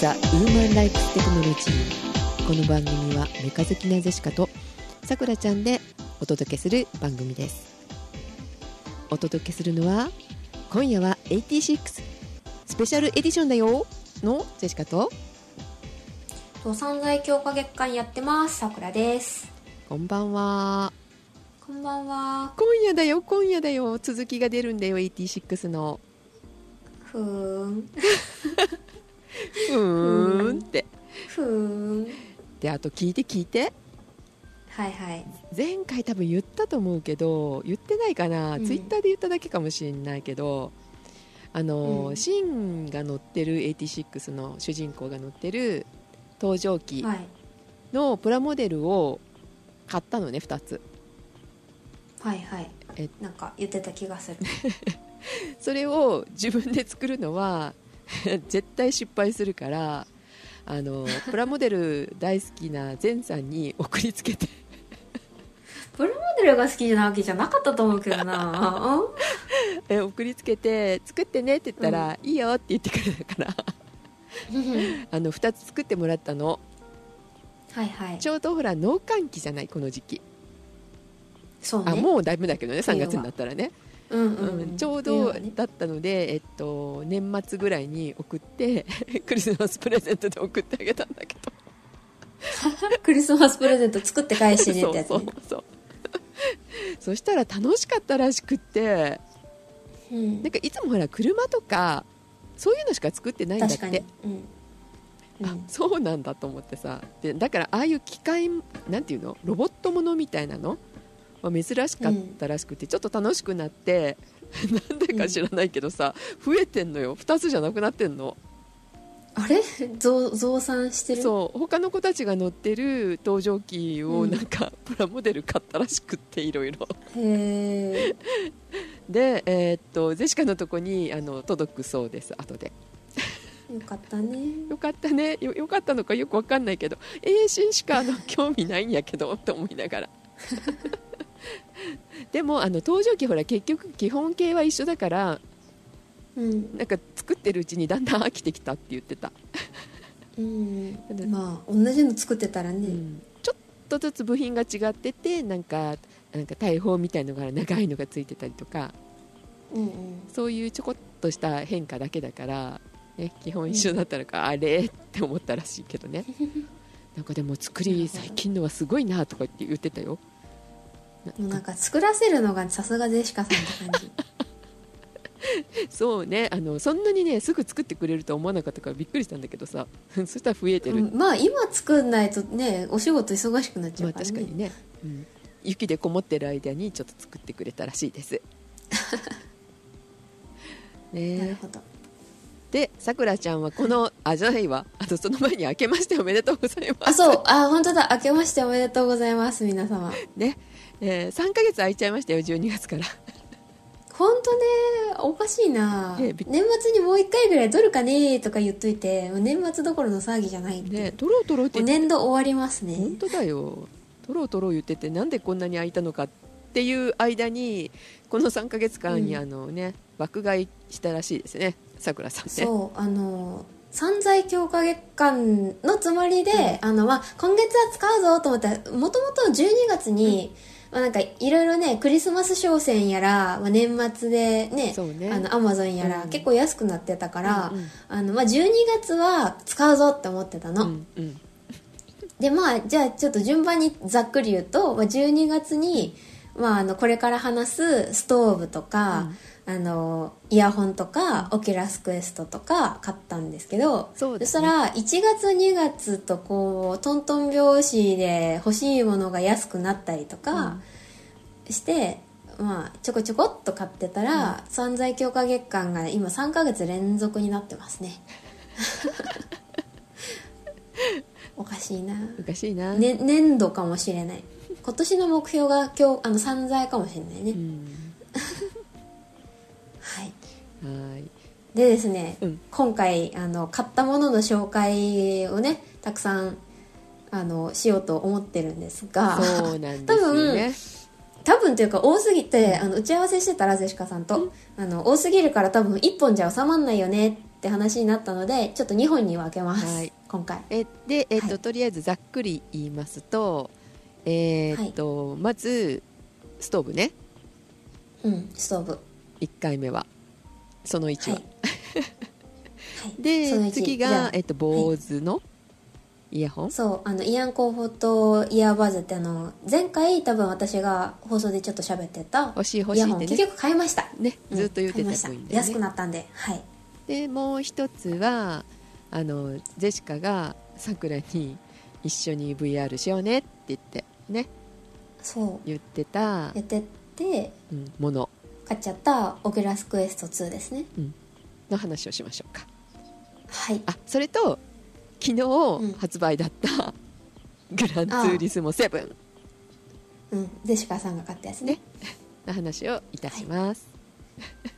ザ・ウーマン・ライクス・テクノロジーこの番組はメカ好きなゼシカとさくらちゃんでお届けする番組ですお届けするのは今夜は86スペシャルエディションだよのジェシカとと散財強化月間やってますさくらですこんばんはこんばんは今夜だよ今夜だよ続きが出るんだよ86のふーん ふーん。って。ふーん。であと聞いて聞いて。はいはい。前回多分言ったと思うけど言ってないかな、うん。ツイッターで言っただけかもしれないけどあの、うん。シンが乗ってる86の主人公が乗ってる登場機はい。のプラモデルを買ったのね2つ。はいはい。えなんか言ってた気がする。それを自分で作るのは 絶対失敗するからあのプラモデル大好きなゼンさんに送りつけて。プラモデルが好きじゃなわけじゃなかったと思うけどな。え送りつけて作ってねって言ったら、いいよって言ってくれたから。うん。あの2つ作ってもらったの。はいはい。ちょうどほら農閑期じゃない？この時期、そうね。あもうだいぶだけどね3冬は月になったらね、うんうん、ちょうどだったので、えっと、年末ぐらいに送って クリスマスプレゼントで送ってあげたんだけど。クリスマスプレゼント作って返してねそうってやつ、そうね、そう そしたら楽しかったらしくって。うん。なんかいつもほら車とかそういうのしか作ってないんだって。うん、うあん、そうなんだと思ってさ。でだからああいう機械なんていうの？ロボットものみたいなの？は珍しかったらしくて、ちょっと楽しくなって なんでか知らないけどさ、増えてんのよ。2つじゃなくなってんの。あれ？増増産してる？そう。他の子たちが乗ってる登場機をうん。なんかプラモデル買ったらしくっていろいろ。へえで、えーっとゼシカのとこにあの届くそうです後で。よかったね。よかったね。よよかったのかよくわかんないけど A 新しかあの興味ないんやけどと思いながら でもあの登場機ほら結局基本形は一緒だからうん。なんか作ってるうちにだんだん飽きてきたって言ってた、うん。で まあ同じの作ってたらね、うん。ちょっとずつ部品が違っててなんかなんか大砲みたいのが長いのがついてたりとか。うんうん。そういうちょこっとした変化だけだから、ね、基本一緒だったのか、あれ？って思ったらしいけどね。なんかでも作り最近のはすごいなとか言って言ってたよもうなんか作らせるのがさすがジェシカさんって感じ。そうね。あのそんなにねすぐ作ってくれるとは思わなかったからびっくりしたんだけどさ。そしたら増えてる、うんまあ今作んないとねお仕事忙しくなっちゃまあうから、ね。確かにね、うん、雪でこもってる間にちょっと作ってくれたらしいです。なるねほど。でさくらちゃんはこのあじゃないわ。あとその前に明けましておめでとうございます。あそう。あ本当だ。明けましておめでとうございます皆様。ね、えー、3ヶ月空いちゃいましたよ12月から。本当ねおかしいな。年末にもう1回ぐらい取るかねとか言っといて年末どころの騒ぎじゃないって。いうね取ろう取ろうって年度終わりますね。本当だよ。取ろう取ろう言っててなんでこんなに空いたのかっていう間にこの3ヶ月間にうん。あのね、爆買いしたらしいですねさくらさんね。そうあの散財強化月間のつもりで、あのまあ、今月は使うぞと思ったらもともと12月に、まあ、なんかいろいろねクリスマス商戦やら、まあ、年末でねね。あのアマゾンやら、うん。結構安くなってたから、うんうん。あのまあ、12月は使うぞって思ってたの、うんうん。でまあじゃあちょっと順番にざっくり言うと、まあ、12月に、まあ、あのこれから話すストーブとか、あのイヤホンとか Oculus Quest とか買ったんですけどそうですね。したら1月2月とこうトントン拍子で欲しいものが安くなったりとかして、まあちょこちょこっと買ってたら、散財強化月間が今3ヶ月連続になってますね。おかしいな。おかしいな、ね、年度かもしれない。今年の目標が今日あの散財かもしれないね、うんでですね、うん。今回あの買ったものの紹介をねたくさんあのしようと思ってるんですがそうなんですよね。多分というか多すぎてあの打ち合わせしてたらゼシカさんと、あの多すぎるから多分1本じゃ収まんないよねって話になったのでちょっと2本に分けます、はい。今回。えで、えっとはい。とりあえずざっくり言いますと,、えーっとまずストーブね。うんストーブ。1回目は。その1は、はい、はいで次がえっと、坊主のイヤホン、そうあのイアンコンフォートイヤーバズってあの前回多分私が放送でちょっと喋ってた欲しい欲イヤホンしいってね。結局買いました。ねずっと言ってた安くなったんではい。でもう一つはあのジェシカがさくらに一緒に VR しようねって言ってね。そう。言ってたや、ってってうん、もの。買っちゃった Oculus Quest 2ですね。の話をしましょうかはい。あそれと昨日ん。発売だった、グランツーリスモ7うん。ジェシカさんが買ったやつねね。の話をいたします。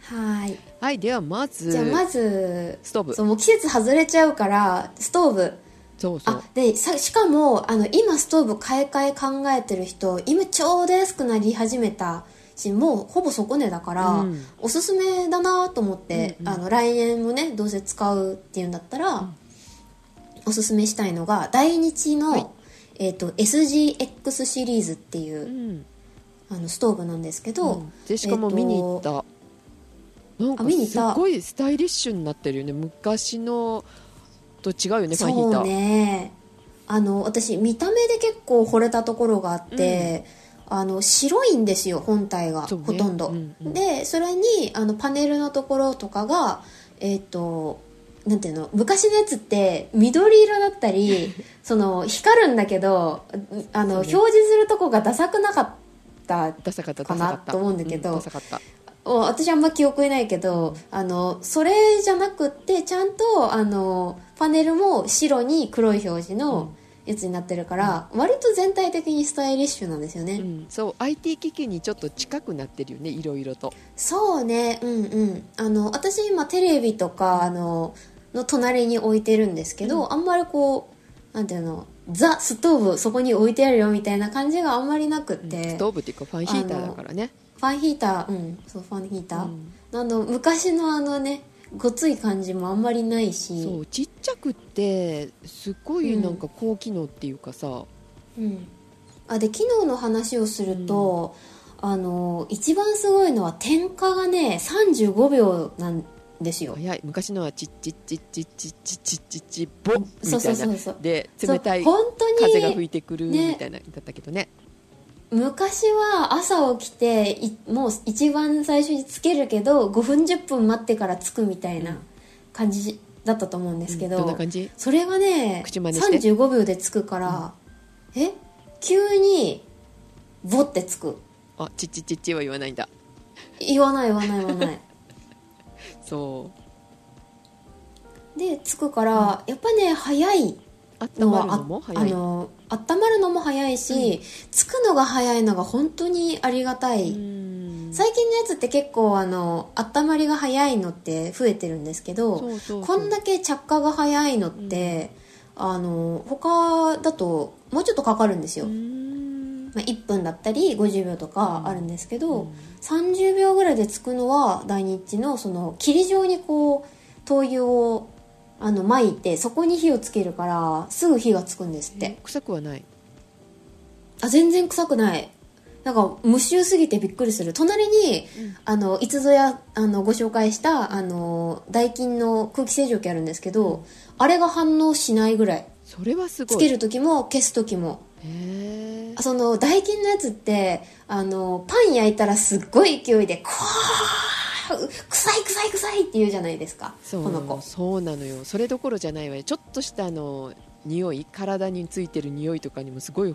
はい。はい、ではまずじゃあまずストーブ。そうもう季節外れちゃうからストーブ。そうそう。あでさしかもあの今ストーブ買い替え考えてる人今ちょうど安くなり始めたしもうほぼ底値だから、うん。おすすめだなと思って、うんうん。あの来年もねどうせ使うっていうんだったら、おすすめしたいのが大日の、はい。えー、と SGX シリーズっていうう、ん。あのストーブなんですけど、うん。ジェシカも見に行った、なんかあ見に行った？すごいスタイリッシュになってるよね。昔のと違うよねファンヒータそうーね。あの私見た目で結構惚れたところがあって、あの白いんですよ本体が、ね。ほとんど、うんうん。でそれにあのパネルのところとかがえっ、となんていうの昔のやつって緑色だったり その光るんだけどあの、ね。表示するとこがダサくなかったダサかったかなと思うんだけどダサかった。お私あんま記憶にないけどあのそれじゃなくってちゃんとあのパネルも白に黒い表示のやつになってるから、割と全体的にスタイリッシュなんですよね、うん、そう IT 機器にちょっと近くなってるよねいろいろと。そうね。うんうん。あの私今テレビとかあのの隣に置いてるんですけど、あんまりこうなんていうのザ・ストーブそこに置いてあるよみたいな感じがあんまりなくって、ストーブっていうかファンヒーターだからね。ファンヒーターうん。そうファンヒーター、うん。あの昔のあのねごつい感じもあんまりないし。そうちっちゃくってすごいなんか高機能っていうかさ、うん、あで機能の話をすると、あの一番すごいのは点火がね35秒なんですよ。早い。昔のはチッチッチッチッチッチッチッチッチッボみそうたいなそうそうそうで冷たい風が吹いてくるねみたいなだったけどね昔は朝起きていもう一番最初につけるけど5分10分待ってからつくみたいな感じだったと思うんですけど、うんどんな感じ？それがね口真似して？35秒でつくから、え？急にボってつく。あチッチッチッチは言わないんだ。言わない言わない言わない。そでつくから、やっぱね早い。う温まるのも？早い。あの温まるのも早いし、つくのが早いのが本当にありがたい、うん。最近のやつって結構あの温まりが早いのって増えてるんですけどこんだけ着火が早いのって、あの他だともうちょっとかかるんですよ、うん。まあ、1分だったり50秒とかあるんですけど、うん。30秒ぐらいでつくのは大日のその霧状にこう灯油をあの巻いてそこに火をつけるからすぐ火がつくんですって。臭くはない。あ全然臭くない。なんか無臭すぎてびっくりする。隣に、あのいつぞやあのご紹介したあのダイキンの空気清浄機あるんですけど、あれが反応しないぐらい。それはすごい。つける時も消す時も。へえそのダイキンのやつってあのパン焼いたらすっごい勢いで「こわー臭い臭い臭い」って言うじゃないですか。この子。そうなのよ。それどころじゃないわよ。ちょっとしたあの匂い体についてる匂いとかにもすごい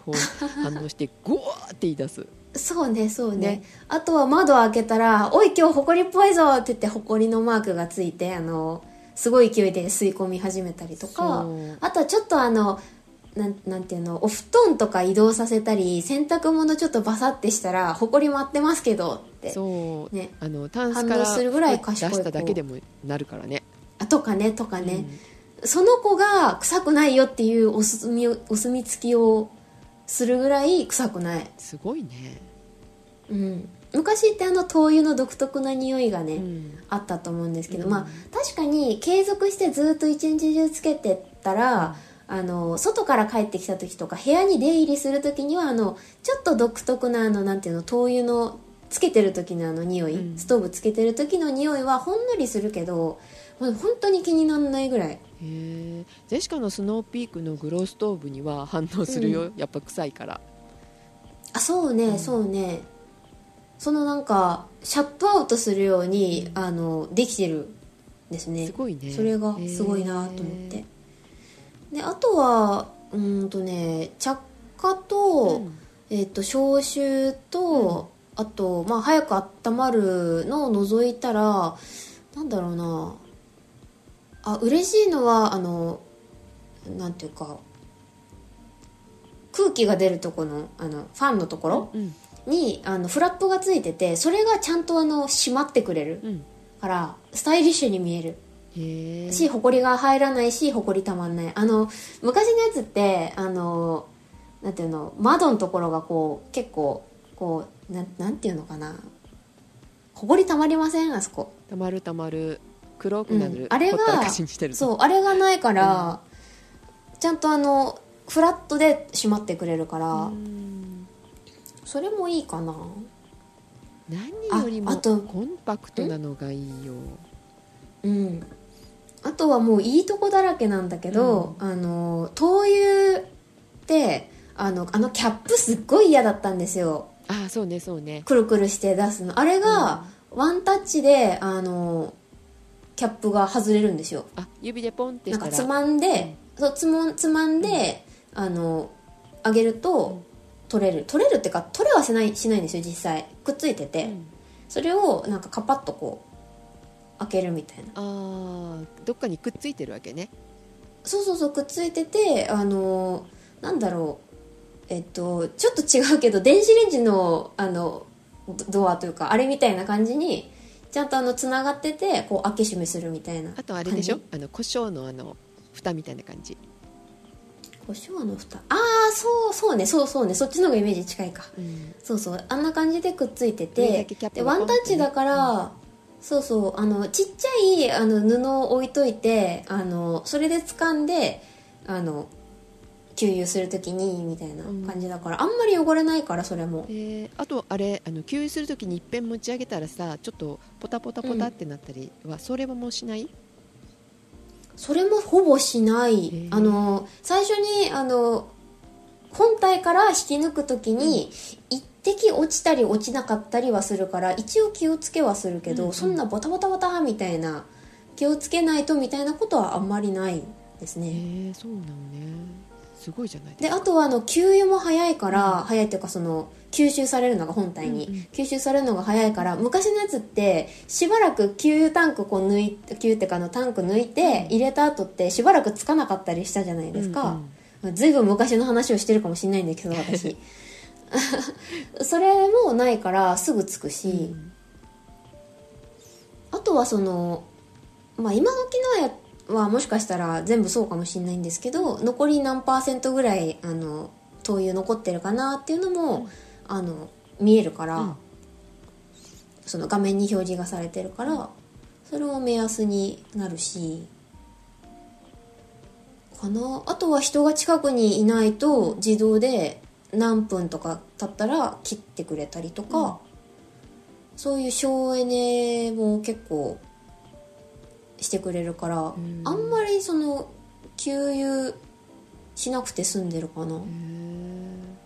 反応して ゴワーって言い出す。そうねそうね。ね。あとは窓開けたら「おい今日ホコリっぽいぞ」って言ってホコリのマークがついてあのすごい勢いで吸い込み始めたりとかあとはちょっとあのなんなんていうの？お布団とか移動させたり洗濯物ちょっとバサってしたら「ホコリ舞ってますけど」って。そう、ね。あのタンスから反応するぐらい出賢い子。しただけでもなるからね。あとかねとかね、その子が臭くないよっていうお墨をお墨付きをするぐらい臭くない。すごいね。うん。昔ってあの灯油の独特な匂いがね、うん。あったと思うんですけど、うん。まあ確かに継続してずっと一日中つけてたら、あの外から帰ってきた時とか部屋に出入りする時にはあのちょっと独特なあのなんていうの灯油のつけてる時のあの匂い、うん。ストーブつけてる時の匂いはほんのりするけど、まあ、本当に気にならないぐらい。へえジェシカのスノーピークのグローストーブには反応するよ、やっぱ臭いから。あそうね、うん。そうね。そのなんかシャットアウトするように、あのできてるんですね。すごいね。それがすごいなと思って、であとはうーんとね着火と,、うん。えっと消臭と、あと、まあ、早く温まるのを除いたらなんだろうな。あ嬉しいのはあのなんていうか空気が出るとこのあのファンのところうん。にあのフラップがついててそれがちゃんとあの閉まってくれるうん。からスタイリッシュに見えるし、ほこりが入らないし、ほこりたまんない。あの、昔のやつって、あの、なんていうの、窓のところがこう、結構、こう、なん、なんていうのかな。ほこりたまりません？あそこ。たまるたまる黒くなる、うんあれがそう、あれがないから、ちゃんとあの、フラットで閉まってくれるから、うんそれもいいかな。何よりもああとコンパクトなのがいいようん。あとはもういいとこだらけなんだけど、あの、灯油って、あの、あのキャップすっごい嫌だったんですよ。ああそうねそうね。くるくるして出すの。あれがワンタッチであのキャップが外れるんですよ。あ指でポンってなんからつまんで、そうつもつまんで、あの上げると取れる。取れるっていうか取れはしないしないんですよ実際。くっついてて、うん。それをなんかカパッとこう開けるみたいな。あーどっかにくっついてるわけね。そうそうそうくっついててあのなんだろう。えっとちょっと違うけど電子レンジのあのドドアというかあれみたいな感じにちゃんとあのつながっててこう開け閉めするみたいなあとあれでしょ？感あの胡椒のあの蓋みたいな感じ、じ胡椒の蓋。ああそうそうねそうそうね。そっちの方がイメージ近いか。うん、そうそう。あんな感じでくっついてて。ワンタッチだから、そうそう。あのちっちゃいあの布を置いといてあのそれで掴んであの給油するときにみたいな感じだから、あんまり汚れないからそれも。えーあとあれあの給油するときにいっぺん持ち上げたらさちょっとポタポタポタってなったりは、それはもうしない？それもほぼしなへいー。あの最初にあの本体から引き抜くときに、一滴落ちたり落ちなかったりはするから一応気をつけはするけど、うんうん。そんなボタボタボタみたいな気をつけないとみたいなことはあんまりないですえね、ー、そうなのね。すごいじゃないでか。ですあとはあの給油も早いから、早いっていうかその吸収されるのが本体に、うんうん。吸収されるのが早いから昔のやつってしばらく給油タンクこう抜いて給油ってかあのタンク抜いて入れた後ってしばらくつかなかったりしたじゃないですか、ずいぶん。昔の話をしてるかもしれないんだけど私 それもないからすぐつくし、うん。あとはそのまあ今時のやはもしかしたら全部そうかもしれないんですけど残り何パーセントぐらいあの灯油残ってるかなっていうのも、あの見えるから、うん。その画面に表示がされてるからそれも目安になるしかな。あとは人が近くにいないと自動で何分とか経ったら切ってくれたりとか、うん。そういう省エネも結構してくれるから、ん。あんまりその給油しなくて済んでるかな、へー。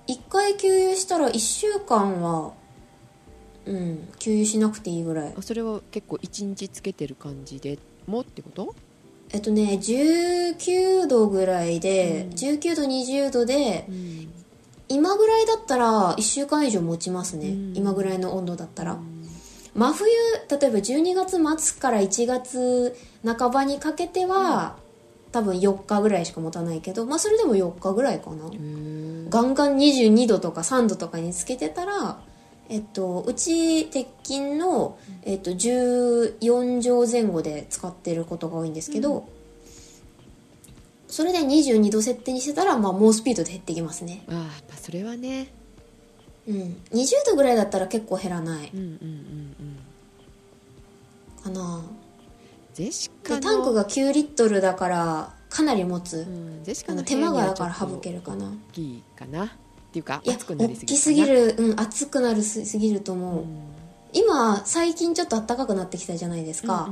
一回給油したら1週間はうん給油しなくていいぐらい。あそれは結構一日つけてる感じでもってこと？えっとね19度ぐらいで、うん。19度20度でうん今ぐらいだったら1週間以上持ちますね、うん。今ぐらいの温度だったら、真冬例えば12月末から1月半ばにかけては、多分4日ぐらいしか持たないけどまあそれでも4日ぐらいかな、ガンガン22度とか3度とかにつけてたらえっとうち鉄筋の、えっと、14畳前後で使ってることが多いんですけど、それで22度設定にしてたら、まあ、猛スピードで減ってきますね。ああそれはね。うん。20度ぐらいだったら結構減らない。うんうんうんうん。かな。ジェシでカのタンクが9リットルだからかなり持つ、うん、ジェシカのあの手間がだから省けるかな。大きいかな。っていうかいや熱くなりすぎ大きすぎる。うん熱くなるすすぎると思う、うん。今最近ちょっと暖かくなってきたじゃないですか、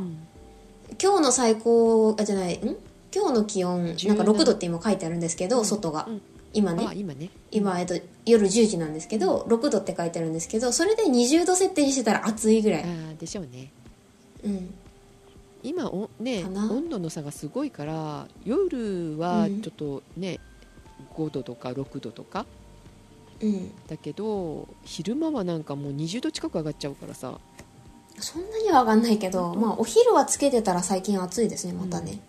今日の最高あじゃないん？今日の気温17なんか6度って今書いてあるんですけど、外が、うん。今ね。あ今ね。今、えっと、夜10時なんですけど6度って書いてあるんですけどそれで20度設定にしてたら暑いぐらい、あーでしょうね。うん、今おね温度の差がすごいから夜はうん。ちょっとね、5度とか6度とかうん。だけど昼間はなんかもう20度近く上がっちゃうからさ。そんなには上がんないけど、まあお昼はつけてたら最近暑いですねまたね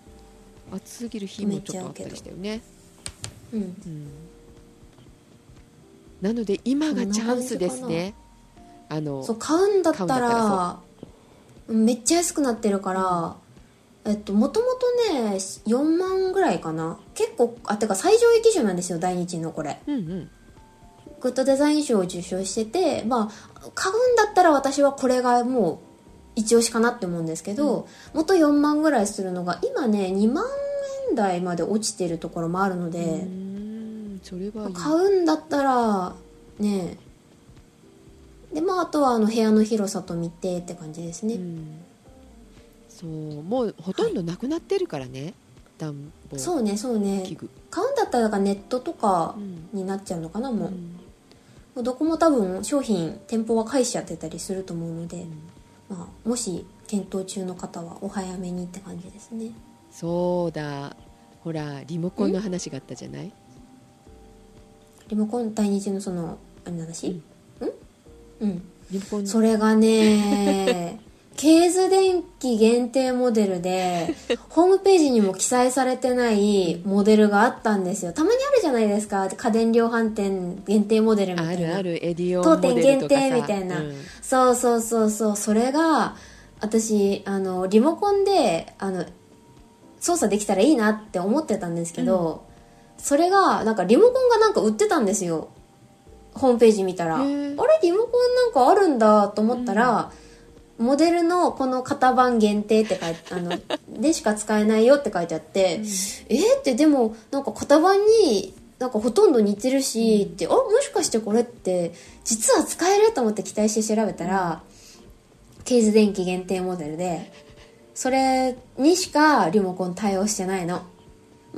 暑すぎる日もちょっとあったりしたよね、うん。うん、なので今がチャンスですね。あのそう買うんだった買うんだったらめっちゃ安くなってるから、えっともともとね4万ぐらいかな。結構あてか最上位基準なんですよ大日のこれ。うんうん。グッドデザイン賞を受賞しててまあ買うんだったら私はこれがもう一押しかなって思うんですけど、元4万ぐらいするのが今ね2万円台まで落ちてるところもあるので、買うんだったらねでまああとはあの部屋の広さと見てって感じですね、うん。そうもうほとんどなくなってるからね、暖房そうねそうね。買うんだったらだからネットとかうん。になっちゃうのかなもう,、うん。もうどこも多分商品店舗は返しちゃってたりすると思うので、まあ、もし検討中の方はお早めにって感じですね。そうだ。ほらリモコンの話があったじゃない？リモコン大日のそのあれの話？うん。うん。リモコンそれがねケーズ電機限定モデルで ホームページにも記載されてないモデルがあったんですよ。たまにあるじゃないですか。家電量販店限定モデルみたいな。あるある。エディオン当店限定みたいな、うん。そうそうそうそう。それが私あのリモコンであの操作できたらいいなって思ってたんですけど、それがなんかリモコンがなんか売ってたんですよ。ホームページ見たら。あれリモコンなんかあるんだと思ったら、モデルのこの型番限定って書いてあの でしか使えないよって書いてあって、えーってでもなんか型番になんかほとんど似てるし、ってあもしかしてこれって実は使えると思って期待して調べたら、ケーズ電機限定モデルでそれにしかリモコン対応してないの、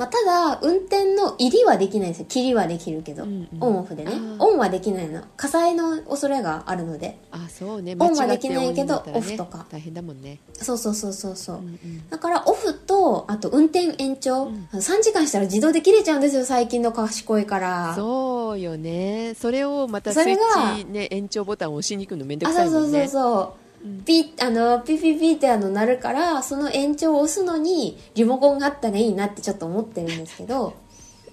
まあ、ただ運転の入りはできないんですよ。切りはできるけど、うんうん。オンオフでね。オンはできないの。火災の恐れがあるので。あそうね。オンはできないけどね。オフとか。大変だもんね。そうそうそうそうそう、うんうん。だからオフとあと運転延長、ん。あの3時間したら自動で切れちゃうんですよ最近の賢いから。そうよね。それをまたスイッチ、ね、延長ボタンを押しに行くのめんどくあそうんそうそうさいもねそう、うんピッあのピピピってあの鳴るからその延長を押すのにリモコンがあったらいいなってちょっと思ってるんですけど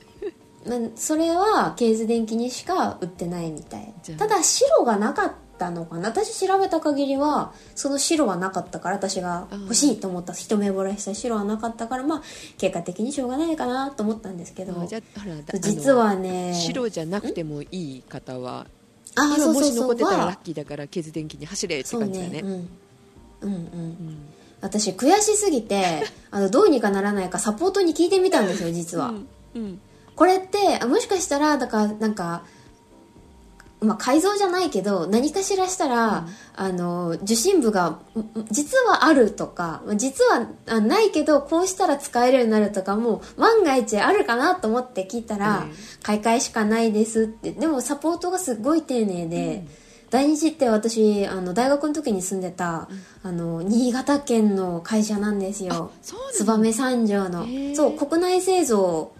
まあそれはケーズ電気にしか売ってないみたい。ただ白がなかったのかな？私調べた限りはその白はなかったから私が欲しいと思った一目惚れした白はなかったからまあ結果的にしょうがないかなと思ったんですけど。実はね白じゃなくてもいい方はあ今もし残ってたらラはッキーだからケーズ電気に走れって感じだねね。うんうんうん。うん。私悔しすぎて あのどうにかならないかサポートに聞いてみたんですよ実は、うんうん。これってあもしかしたらだからなんかまあ、改造じゃないけど何かしらしたら、あの受信部がん実はあるとか実はあないけどこうしたら使えるようになるとかも万が一あるかなと思って聞いたら、うん。買い替えしかないですって。でもサポートがすごい丁寧で、大日って私あの大学の時に住んでた、あの新潟県の会社なんですよ。燕三条の。そう国内製造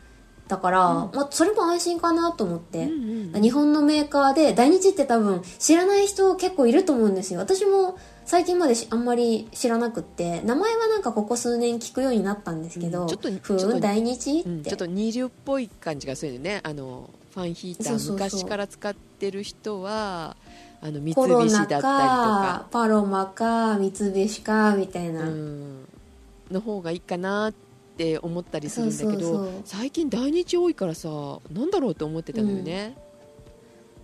だから、まあ、それも安心かなと思って、うんうん日本のメーカーで大日って多分知らない人結構いると思うんですよ。私も最近までしあんまり知らなくって。名前はなんかここ数年聞くようになったんですけど、うん。ちょっとふちょっとーん大日って、うんちょっと二流っぽい感じがするよね。あのファンヒーター昔から使ってる人はあの三菱だったりとか。かパロマか三菱かみたいな、うん。の方がいいかなって思ったりするんだけど最近大日多いからさなんだろうと思ってたのよね、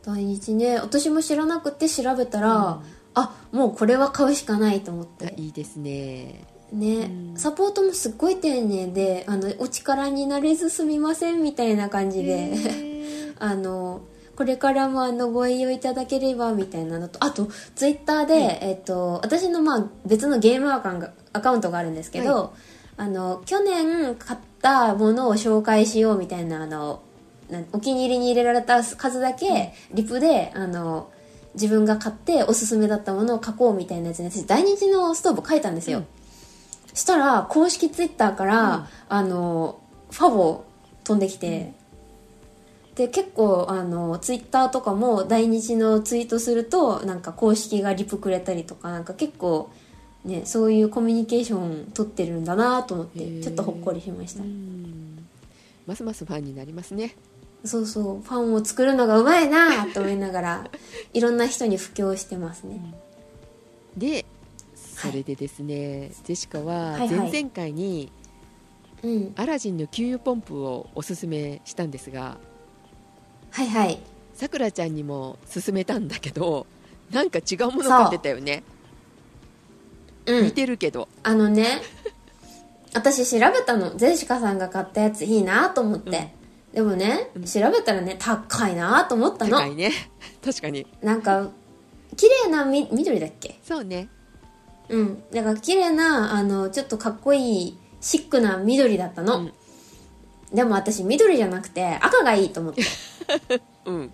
大日ね。私も知らなくて調べたら、うん。あもうこれは買うしかないと思っあていいですね。ね、うん。サポートもすっごい丁寧であのお力になれずすみませんみたいな感じへでー。あのこれからもあのご利用いただければみたいなのとあとツイッターで、えっと、私のまあ別のゲームアカウントがアカウントがあるんですけど、はあの去年買ったものを紹介しようみたいなあのお気に入りに入れられた数だけリプであの自分が買っておすすめだったものを書こうみたいなやつに私大日のストーブ書いたんですよ、うん。したら公式ツイッターから、うん。あのファボ飛んできて、で結構あのツイッターとかも大日のツイートするとなんか公式がリプくれたりとかなんか結構ねそういうコミュニケーション取ってるんだなと思ってちょっとほっこりしました、うん。ますますファンになりますね。そうそうファンを作るのがうまいなと思いながら いろんな人に布教してますね、でそれでですね、ジェシカははいはい。前々回にうん。アラジンの給油ポンプをおすすめしたんですがはいはい。さくらちゃんにも勧めたんだけどなんか違うもの買ってたよね。似うん。てるけど。あのね 私調べたの。ゼシカさんが買ったやついいなと思って、でもね、うん。調べたらね高いなと思ったの。高いね。確かに。なんか綺麗なみ緑だっけ？そうね。うん。だから綺麗なあのちょっとかっこいいシックな緑だったの、うん。でも私緑じゃなくて赤がいいと思って うん。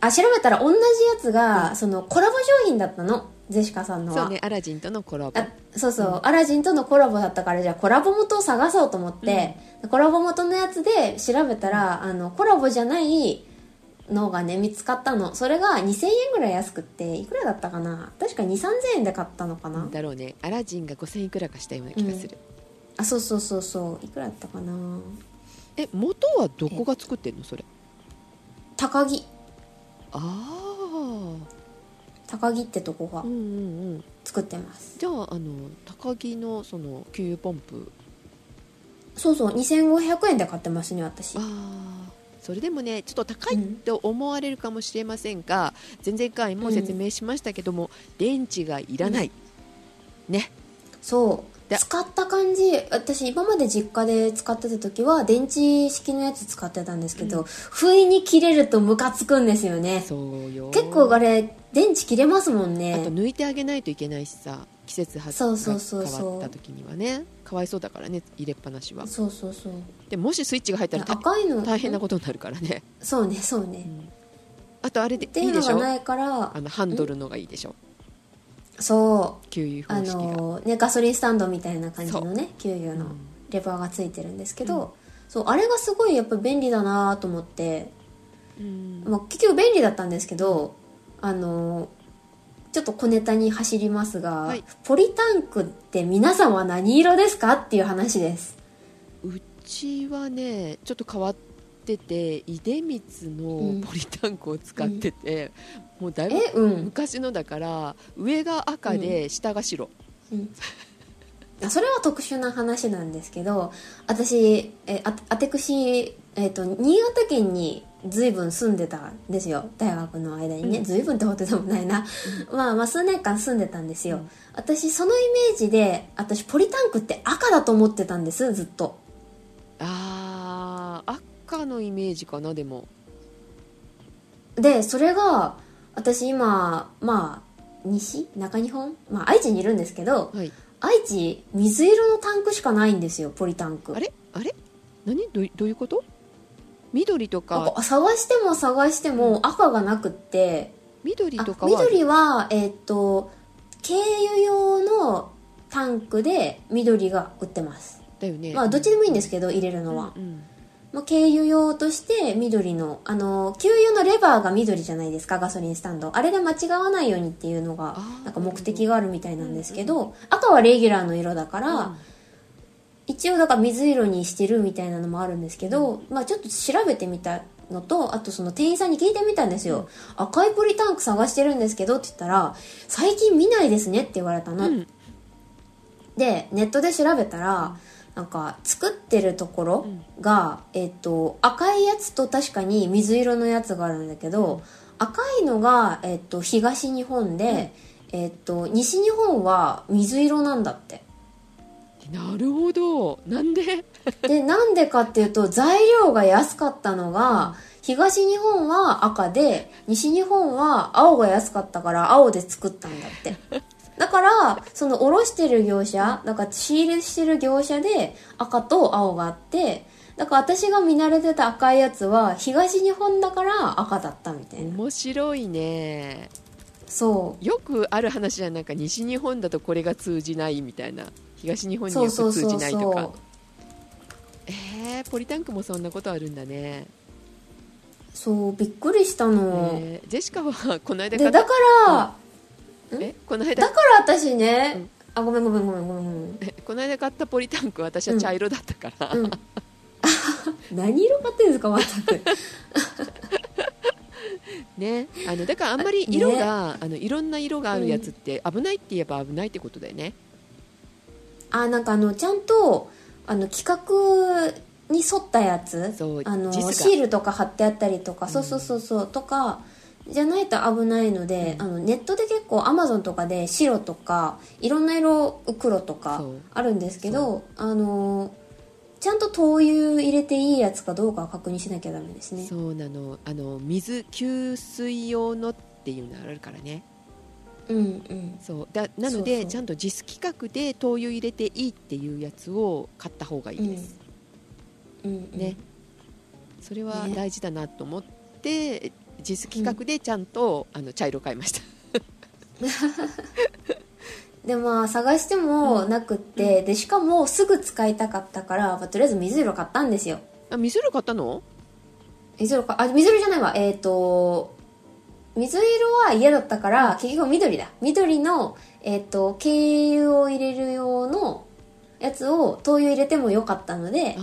あ調べたら同じやつが、そのコラボ商品だったのゼシカさんのは。そうねアラジンとのコラボ。あそうそう、アラジンとのコラボだったからじゃあコラボ元を探そうと思って、コラボ元のやつで調べたらあのコラボじゃないのがね見つかったの。それが2000円ぐらい安くっていくらだったかな？確か2 3 0 0円で買ったのかな、だろうね。アラジンが5000いくらかしたような気がする、あそうそうそうそう。いくらだったかな？え元はどこが作ってんの？それ。高木。ああ高木ってとこがうんうんうん。作ってます。じゃああの高木のその給油ポンプ。そうそう2500円で買ってますね私。ああそれでもねちょっと高いと思われるかもしれませんが、前々回も説明しましたけども、電池がいらない、ね。そう。で使った感じ私今まで実家で使ってた時は電池式のやつ使ってたんですけど、不意に切れるとムカつくんですよね。そうよ。結構あれ電池切れますもんあとね抜いてあげないといけないしさ季節はそうそうそうそう。変わった時にはね。かわいそうだからね入れっぱなしは。そうそうそう。でもしスイッチが入ったらた赤いの大変なことになるからね。そうねそうね、あとあれでいいでしょ？ないからあのハンドルのがいいでしょ？そう。給油あ方式が、のねガソリンスタンドみたいな感じのそね給油のうん。レバーがついてるんですけど、そうあれがすごいやっぱ便利だなと思ってうん。まあ、結局便利だったんですけどあのちょっと小ネタに走りますが、はい。ポリタンクって皆さんは何色ですかっていう話です。うちはねちょっと変わってて出光うん。のポリタンクを使ってて、もうだいぶ昔のだから上が赤で下が白、うん。あそれは特殊な話なんですけど私えああてくし、えっと新潟県に随分住んでたんですよ。大学の間にね、うん。随分ってことでもないな、まあまあ数年間住んでたんですよ、うん。私そのイメージで私ポリタンクって赤だと思ってたんですずっと。あー赤のイメージかなでも。でそれが私今まあ西？中日本？まあ愛知にいるんですけどはい。愛知水色のタンクしかないんですよポリタンク。あれ？あれ？何？どどういうこと？緑とか。か探しても探しても赤がなくって。あ緑とかは。緑はえーっと軽油用のタンクで緑が売ってます。だよね。まあどっちでもいいんですけど入れるのは、うんまあ、軽油用として緑のあの給油のレバーが緑じゃないですかガソリンスタンド。あれで間違わないようにっていうのがなんか目的があるみたいなんですけど赤はレギュラーの色だから、うん。一応だから水色にしてるみたいなのもあるんですけど、まあちょっと調べてみたのとあとその店員さんに聞いてみたんですよ、赤いポリタンク探してるんですけどって言ったら最近見ないですねって言われたの、うん。でネットで調べたら、なんか作ってるところが、えっと赤いやつと確かに水色のやつがあるんだけど、赤いのが、えっと、東日本で、えっと、西日本は水色なんだって。なるほど。なんで？でなんでかっていうと材料が安かったのが東日本は赤で西日本は青が安かったから青で作ったんだってだからその卸してる業者だから仕入れしてる業者で赤と青があってだから私が見慣れてた赤いやつは東日本だから赤だったみたいな。面白いね。そう。よくある話じゃんなんか西日本だとこれが通じないみたいな。東日本によく通じないとか。えー、ポリタンクもそんなことあるんだね。そうびっくりしたの、えージェシカはこの間でだから、えこの間だから私ね、あごめんごめんごめんごめんごめん。えこの間買ったポリタンク私は茶色だったから、うん。何色買ってるんですか全く。ね。あのだからあんまり色が、あのいろんな色があるやつって危ないって言えば危ないってことだよね。あなんかあのちゃんとあの企画に沿ったやつ。あのシールとか貼ってあったりとか、そうそうそうそう。とかじゃないと危ないので、あのネットで結構アマゾンとかで白とかいろんな色黒とかあるんですけどあのちゃんと灯油入れていいやつかどうかは確認しなきゃダメですね。そうなの。あの水給水用のっていうのがあるからね。うんうん。そう。だなのでちゃんと実規格で灯油入れていいっていうやつを買った方がいいです、うんうん。ね。それはね。大事だなと思って、実規格でちゃんと、あの茶色買いました。でまあ探してもなくって、でしかもすぐ使いたかったから、まあ、とりあえず水色買ったんですよ。あ水色買ったの？水色かあ水色じゃないわ。えっ、と水色は嫌だったから結局緑だ。緑のえっ、と軽油を入れる用のやつを灯油入れてもよかったのであ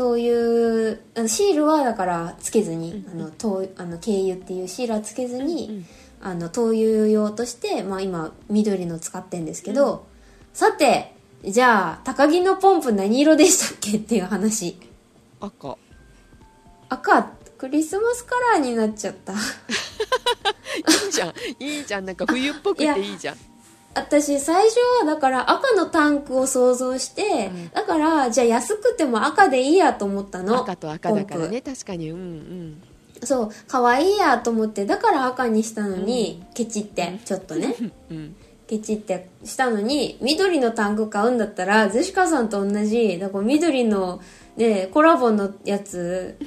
ー灯油あのシールはだからつけずに、うん。あの灯あの軽油っていうシールはつけずに、うん。あの灯油用として、まあ、今緑の使ってんですけど、さてじゃあ高木のポンプ何色でしたっけっていう話。赤。赤クリスマスカラーになっちゃった。いいじゃん。いいじゃん。なんか冬っぽくていいじゃん私最初はだから赤のタンクを想像して、うん。だからじゃあ安くても赤でいいやと思ったの。赤と赤だからね。確かに。うんうん。プそう。可愛いやと思ってだから赤にしたのに、ケチってちょっとね。うん。ケチってしたのに緑のタンク買うんだったらゼシカさんと同じだから緑のねコラボのやつ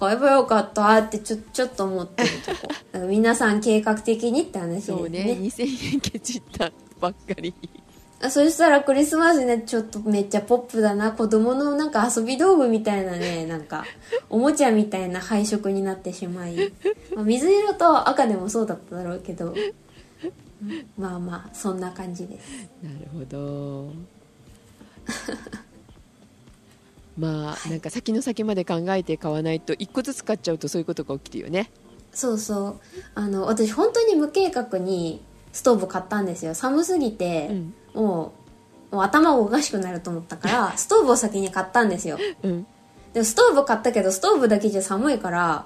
買えばよかったってちょちょっと思ってるとこ。皆さん計画的にって話ですそうね。2000円ケチったばっかり。あそしたらクリスマスねちょっとめっちゃポップだな子供のなんか遊び道具みたいなね なんかおもちゃみたいな配色になってしまい、まあ、水色と赤でもそうだっただろうけど。まあまあそんな感じです。なるほど。まあなんか先の先まで考えて買わないと1個ずつ買っちゃうとそういうことが起きてるよね。そうそう。あの私本当に無計画にストーブ買ったんですよ。寒すぎて、うん。もうもう頭がおかしくなると思ったから ストーブを先に買ったんですよ。うん、でもストーブ買ったけどストーブだけじゃ寒いから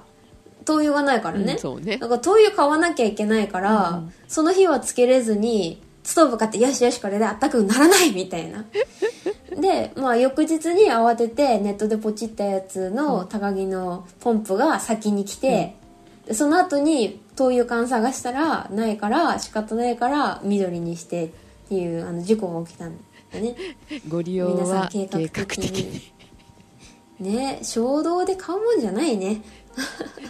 灯油がないからね、うんそうね。だから灯油買わなきゃいけないから、うん。その日はつけれずにストーブ買ってよしよしこれであったかくならないみたいな。でまあ翌日に慌ててネットでポチったやつの高木のポンプが先に来て、でその後に灯油缶探したらないから仕方ないから緑にしてっていうあの事故が起きたんだね。ご利用は計画的に。ね衝動で買うもんじゃないね。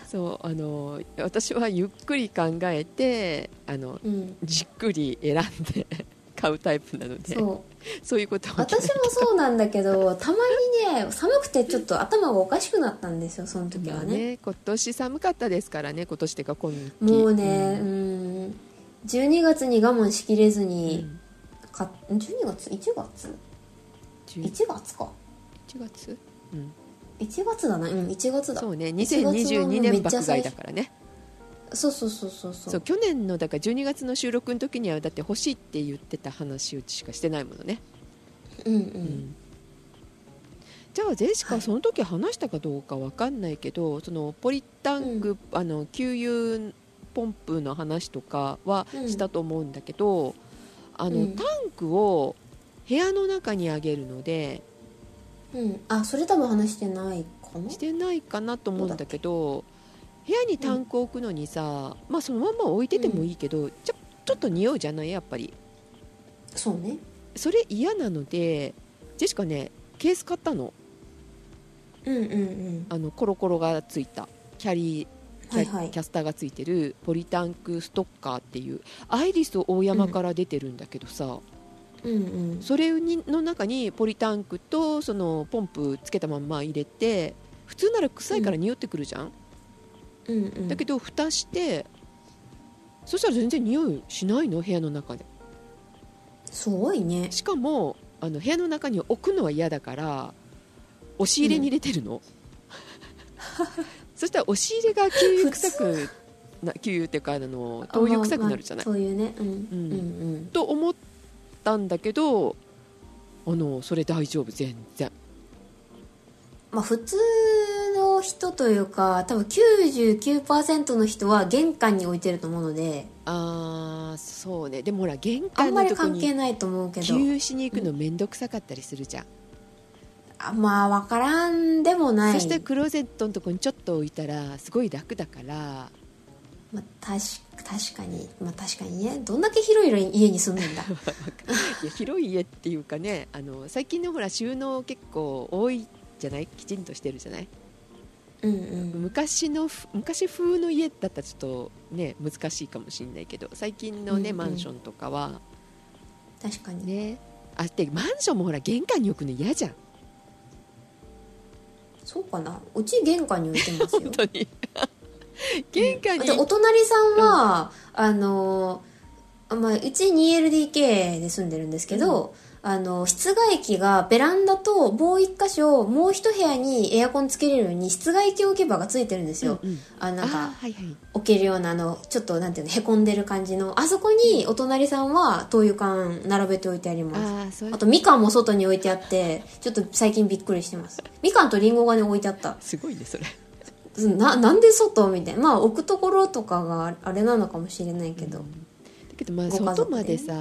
そうあの私はゆっくり考えてあのうん。じっくり選んで買うタイプなので。そう。そういうこと私もそうなんだけどたまにね寒くてちょっと頭がおかしくなったんですよその時まあはね,、ね今年寒かったですからね今年ってか今季もうねうん。12月に我慢しきれずうにんか12月？1月？10 1月か。1月、うん、1月だな。うん1月だ。そうね1月の2022め年爆買いだからねそうそうそうそうそう。そう去年のだから12月の収録の時にはだって欲しいって言ってた話うちしかしてないものね、うんううん。んじゃあジェシカはいその時話したかどうかわかんないけどそのポリタンク、あの給油ポンプの話とかはうん。したと思うんだけど、あのうん。タンクを部屋の中にあげるのでうん。あそれ多分話してないかなしてないかなと思うんだけど部屋にタンクを置くのにさ、まあそのまんま置いててもいいけど、ちょちょっと匂うじゃない？やっぱり。そうね。それ嫌なのでジェシカねケース買ったの。うんうんうん。あのコロコロがついた。キャリーキャ,、はいはい。キャスターがついてるポリタンクストッカーっていうアイリス大山から出てるんだけどさ、うんうん。それにの中にポリタンクとそのポンプつけたまんま入れて普通なら臭いから匂ってくるじゃん、うんうん。だけど蓋してそしたら全然匂いしないの部屋の中で。すごいね。しかもあの部屋の中に置くのは嫌だから押し入れに入れてるの、そしたら押し入れが給油臭くな 給油っていうかあの灯油臭くなるじゃない、あまあまあそういうね。うんうん。うんうん。と思ったんだけどあのそれ大丈夫全然。まあ普通の人というか多分99%の人は玄関に置いてると思うので。あーそうね。でもほら玄あんまり関のとこに関係ないと思うけど。給油しに行くの面倒くさかったりするじゃん、あまあ分からんでもない。そしてクローゼットのとこにちょっと置いたらすごい楽だから。まあ、確確かに。まあ確かにね。どんだけ広い家に住んでんだ。いや広い家っていうかねあの最近のほら収納結構多いじゃない？きちんとしてるじゃない？うんうん。昔のふ昔風の家だったらちょっとね難しいかもしれないけど最近のね、うんうん。マンションとかは確かに。ね。あでマンションもほら玄関に置くの嫌じゃん。そうかな。うち玄関に置いてますよ。本当に。玄関に、でお隣さんは、あのまあ、うち 2LDK で住んでるんですけど、あの室外機がベランダともう一箇所もう一部屋にエアコンつけれるように室外機置き場がついてるんですよ、うんうん。あなんかはいはい。置けるようなあのちょっとなんていうのへこんでる感じのあそこにお隣さんは灯油缶並べておいてあります。ああとみかんも外に置いてあってちょっと最近びっくりしてます。みかんとりんごがね置いてあった。すごいねそれ。うんななんで外みたいな。まあ置くところとかがあれなのかもしれないけど、だけどまあ外までさ、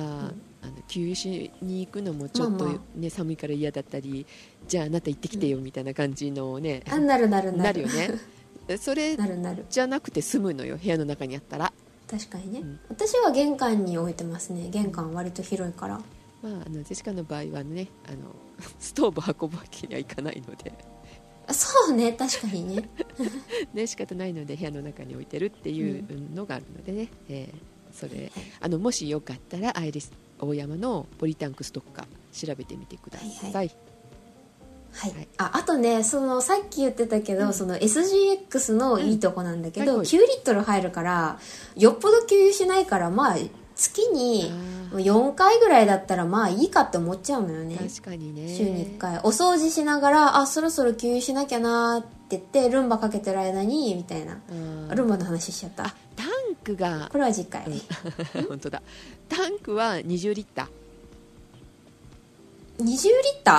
あの給油しに行くのもちょっと、ねまあま寒いから嫌だったりじゃああなた行ってきてよみたいな感じのね、あなるなるなる。なるよね。それなるなる。じゃなくて済むのよ部屋の中にあったら、確かにね、うん。私は玄関に置いてますね。玄関割と広いから。まあ、あのジェシカの場合はねあの ストーブ運ぶわけにはいかないので、あそうね。確かにね。ね、仕方ないので部屋の中に置いてるっていうのがあるのでね、えーそれ。あのもしよかったらアイリス大山のポリタンクストッカー調べてみてください、はいはい、はい。ああとねそのさっき言ってたけど、うん。その SGX のいいとこなんだけど、うんはいはい。9リットル入るからよっぽど給油しないからまあ月にあ4回ぐらいだったらまあいいかって思っちゃうのよね。ー確かにね。週に1回。お掃除しながらあそろそろ給油しなきゃなーって言ってルンバかけてる間にみたいな。ルンバの話しちゃった。あタンクがこれは次回、本当だタンクは20リッター。20リッター？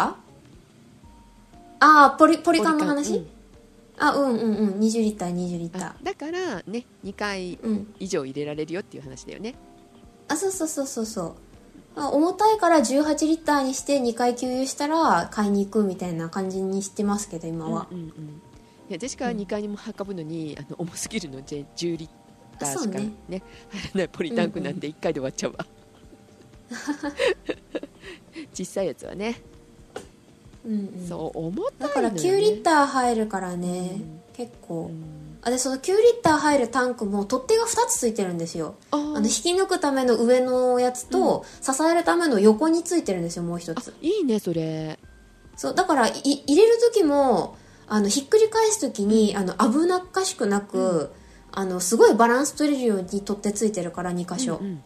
ああポリポリカンの話、ポリあうんうんうん。20リッター20リッタあだからね2回ーうん。以上入れられるよっていう話だよね。あそうそうそうそうそう。あ重たいから18リッターにして2回給油したら買いに行くみたいな感じにしてますけど今は、うんうんうん。いやジェシカは2階にも運ぶのに、あの重すぎるので10リッターしかねね入らないポリタンクなんで1回で終わっちゃうわ、小さいやつはね、うんうん。そう重たいのだからよ、ね、9リッター入るからね、うん。結構、うん。あでその9リッター入るタンクも取っ手が2つついてるんですよ。あの引き抜くための上のやつと、支えるための横についてるんですよもう一あついいねそれ。そうだからい入れる時もあのひっくり返す時にあの危なっかしくなく、あのすごいバランス取れるように取っ手ついてるから2箇所、うんうん。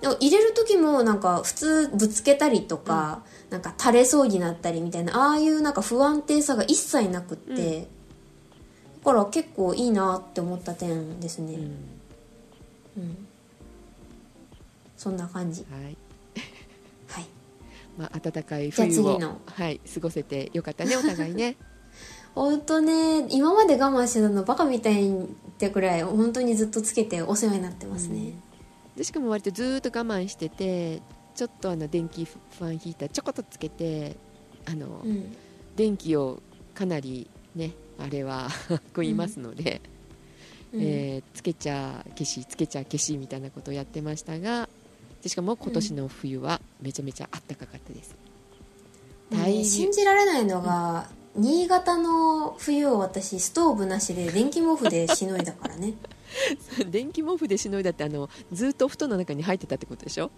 でも入れる時もなんか普通ぶつけたりとか、なんか垂れそうになったりみたいなああいうなんか不安定さが一切なくって、だから結構いいなって思った点ですね、うん。うん。そんな感じ。はい。はい。まあ、暖かいじゃあ冬を次の。はい、過ごせてよかったねお互いね本当ね今まで我慢してたのバカみたいってくらい本当にずっとつけてお世話になってますね、でしかも割とずーっと我慢しててちょっとあの電気ファンヒーターちょこっとつけてあの、うん。電気をかなりねあれは 食いますので、うん。えーつけちゃ消しつけちゃ消しみたいなことをやってましたがでしかも今年の冬はめちゃめちゃあったかかったです、ね大信じられないのが、新潟の冬を私ストーブなしで電気毛布でしのいだからね。電気毛布でしのいだってあのずっとお布団の中に入ってたってことでしょ？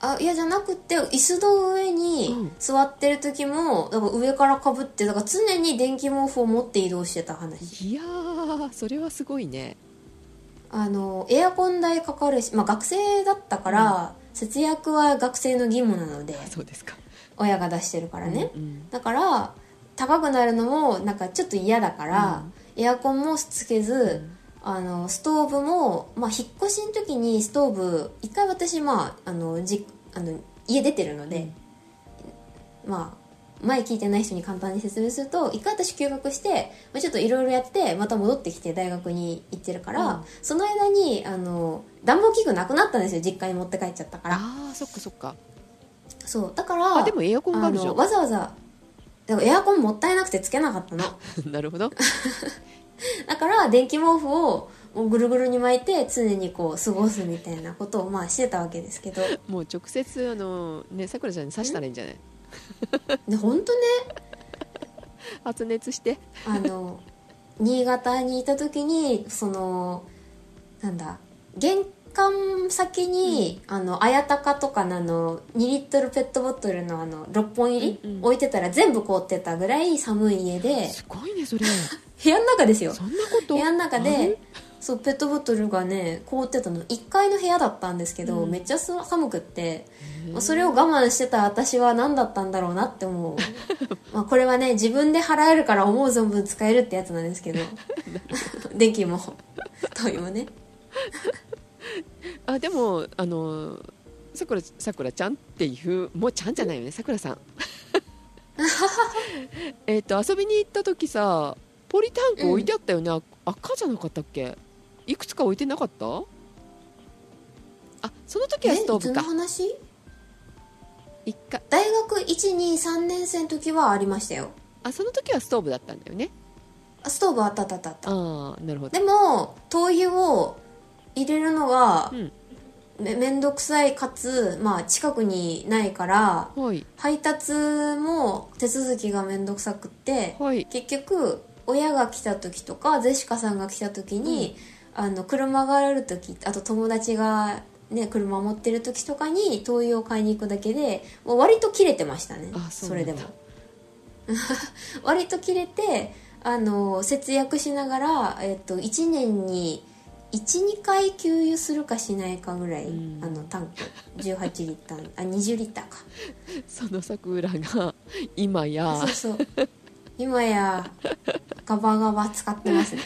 あいやじゃなくて椅子の上うん。に座ってる時もだから上からかぶってだから常に電気毛布を持って移動してた話。いやーそれはすごいね。あのエアコン代かかるし、まあ、学生だったから、節約は学生の義務なのでそうですか。親が出してるからね、うんうん。だから高くなるのもなんかちょっと嫌だから、エアコンもつけず、あのストーブも、まあ、引っ越しの時にストーブ一回私、まあ、あのじあの家出てるので、まあ前聞いてない人に簡単に説明すると一回私休学して、まあ、ちょっといろいろやってまた戻ってきて大学に行ってるから、うん。その間にあの暖房器具なくなったんですよ実家に持って帰っちゃったから。ああそっかそっか。そうだからあでもエアコンがあるじゃん。のわざわざだからエアコンもったいなくてつけなかったの。なるほど。だから電気毛布をぐるぐるに巻いて常にこう過ごすみたいなことをまあしてたわけですけど。もう直接あのねさくらちゃんに刺したらいいんじゃない？で本当ね。発熱して。あの新潟にいた時にそのなんだ玄関先に、あの綾鷹とかのあの2リットルペットボトルのあの6本入り、うんうん。置いてたら全部凍ってたぐらい寒い家ですごいねそれ。部屋の中ですよ。そんなこと？部屋の中あでるそうペットボトルがね凍ってたの。1階の部屋だったんですけど、うん。めっちゃ寒くってまあそれを我慢してた私は何だったんだろうなって思う。まあこれはね自分で払えるから思う存分使えるってやつなんですけど。電気も灯油もね あでもあのさくらさくらちゃんっていうもうちゃんじゃないよねさくらさん。えっと遊びに行った時さポリタンク置いてあったよね、あ赤じゃなかったっけ？いくつか置いてなかった？あその時はストーブか。の話？一回。大学123年生の時はありましたよ。あその時はストーブだったんだよね。あストーブあったあったあったあった。ああなるほど。でも灯油を入れるのがうん。めめんどくさいかつ、まあ、近くにないからはい。配達も手続きがめんどくさくってはい。結局親が来た時とかゼシカさんが来た時に、あの車がある時あと友達が、ね、車持ってる時とかに灯油を買いに行くだけでもう割と切れてましたねあそれでも。割と切れてあの節約しながら、えっと、1年に12回給油するかしないかぐらい、うん。あのタンク18リッター。あ20リッターか。その桜が今や。そうそう。今やガバガバ使ってますね。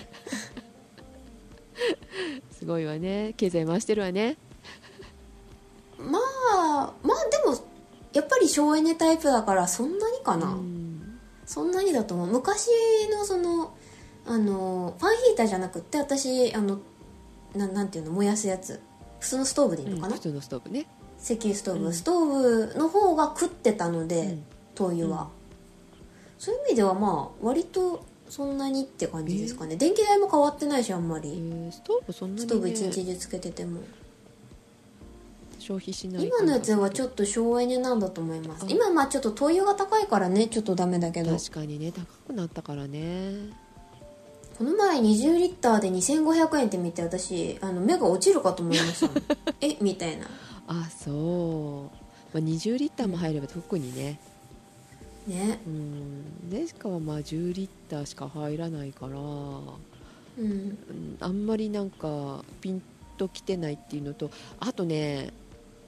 すごいわね。経済回してるわね。まあまあでもやっぱり省エネタイプだからそんなにかな、うん。そんなにだと思う。昔のそのあのファンヒーターじゃなくって私あのななんていうの燃やすやつ。普通のストーブでいいのかな、普通のストーブね。石油ストーブ、うん。ストーブの方が食ってたので、うん。灯油は、うん。そういう意味ではまあ割とそんなにって感じですかね、電気代も変わってないしあんまえり、ーストーブそんなに、ね、ストーブ一日中つけてても。消費しない今のやつはちょっっと省エネなんだと思います。あ。今まあちょっと灯油が高いからねちょっとダメだけど。確かにね高くなったからねこの前20リッターで2500円って見て私あの目が落ちるかと思いました えみたいな。あそう、まあ、20リッターも入れば特にね。ね。うん。でしかはまあ10リッターしか入らないから、うん。うん、あんまりなんかピンときてないっていうのとあとね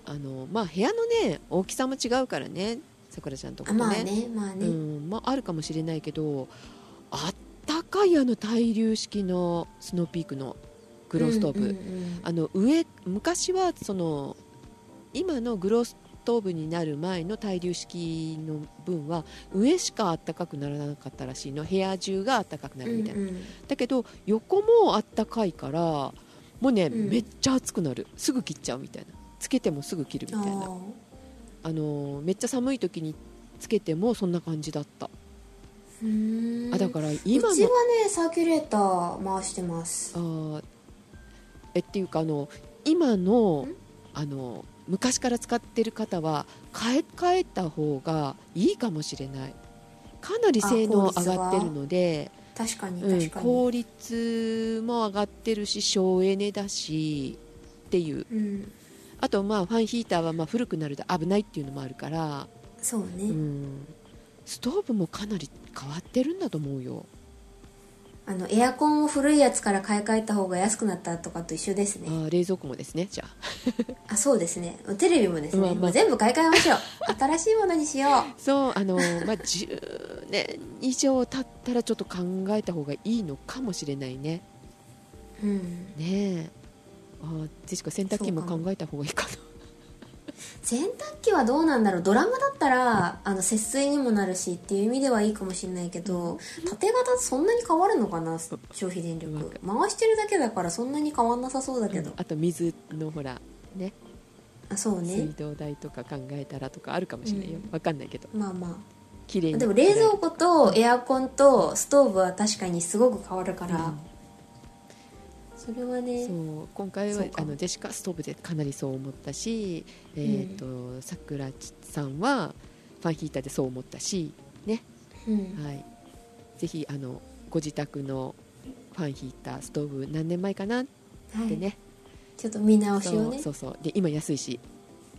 あの、まあ、部屋のね大きさも違うからね。さくらちゃんとこあとね,、まあねまあね、うん。まあ、あるかもしれないけどあったかいあの対流式のスノーピークのグローストーブ、うんうんうん。あの上昔はその今のグローストーブになる前の対流式の分は上しかあったかくならなかったらしいの。部屋中があったかくなるみたいな、うんうん。だけど横もあったかいからもうね、うん。めっちゃ熱くなる。すぐ切っちゃうみたいな。つけてもすぐ切るみたいな。ああのーめっちゃ寒い時につけてもそんな感じだった、あだからう今のちはねサーキュレーター回してます。あーえっていうかあの今のん？あの昔から使ってる方は変え替えた方がいいかもしれない。かなり性能上がってるので、確かにうん、確かに、効率も上がってるし省エネだしっていう。うん、あとまあファンヒーターはまあ古くなると危ないっていうのもあるから、そうね、うん、ストーブもかなり変わってるんだと思うよ。あのエアコンを古いやつから買い替えた方が安くなったとかと一緒ですあねー冷蔵庫もですねじゃあ。あそうですね。テレビもですね、まあまあ。全部買い替えましょう。新しいものにしよそうあの、まあ、10年以上経ったらちょっと考えた方がいいのかもしれないね。ううん。ねえ。あージェシカ洗濯機も。考えた方がいいかな洗濯機はどうなんだろう？ドラムだったらあの節水にもなるしっていう意味ではいいかもしれないけど縦型そんなに変わるのかな？消費電力。回してるだけだからそんなに変わんなさそうだけど、あと水のほらね。あそう水ね道代とか考えたらとかあるかもしれないよ、うん。わかんないけど。まあま綺麗でも冷蔵庫とエアコンとストーブは確かにすごく変わるから、うんそれはねそう今回はあのジェシカストーブでかなりそう思ったしえっ、とさくらさんはファンヒーターでそう思ったしね。うん。はい。ぜひあのご自宅のファンヒーターストーブ何年前かなっはい。てね、ちょっと見直しそをね。うそうそう。で今安いし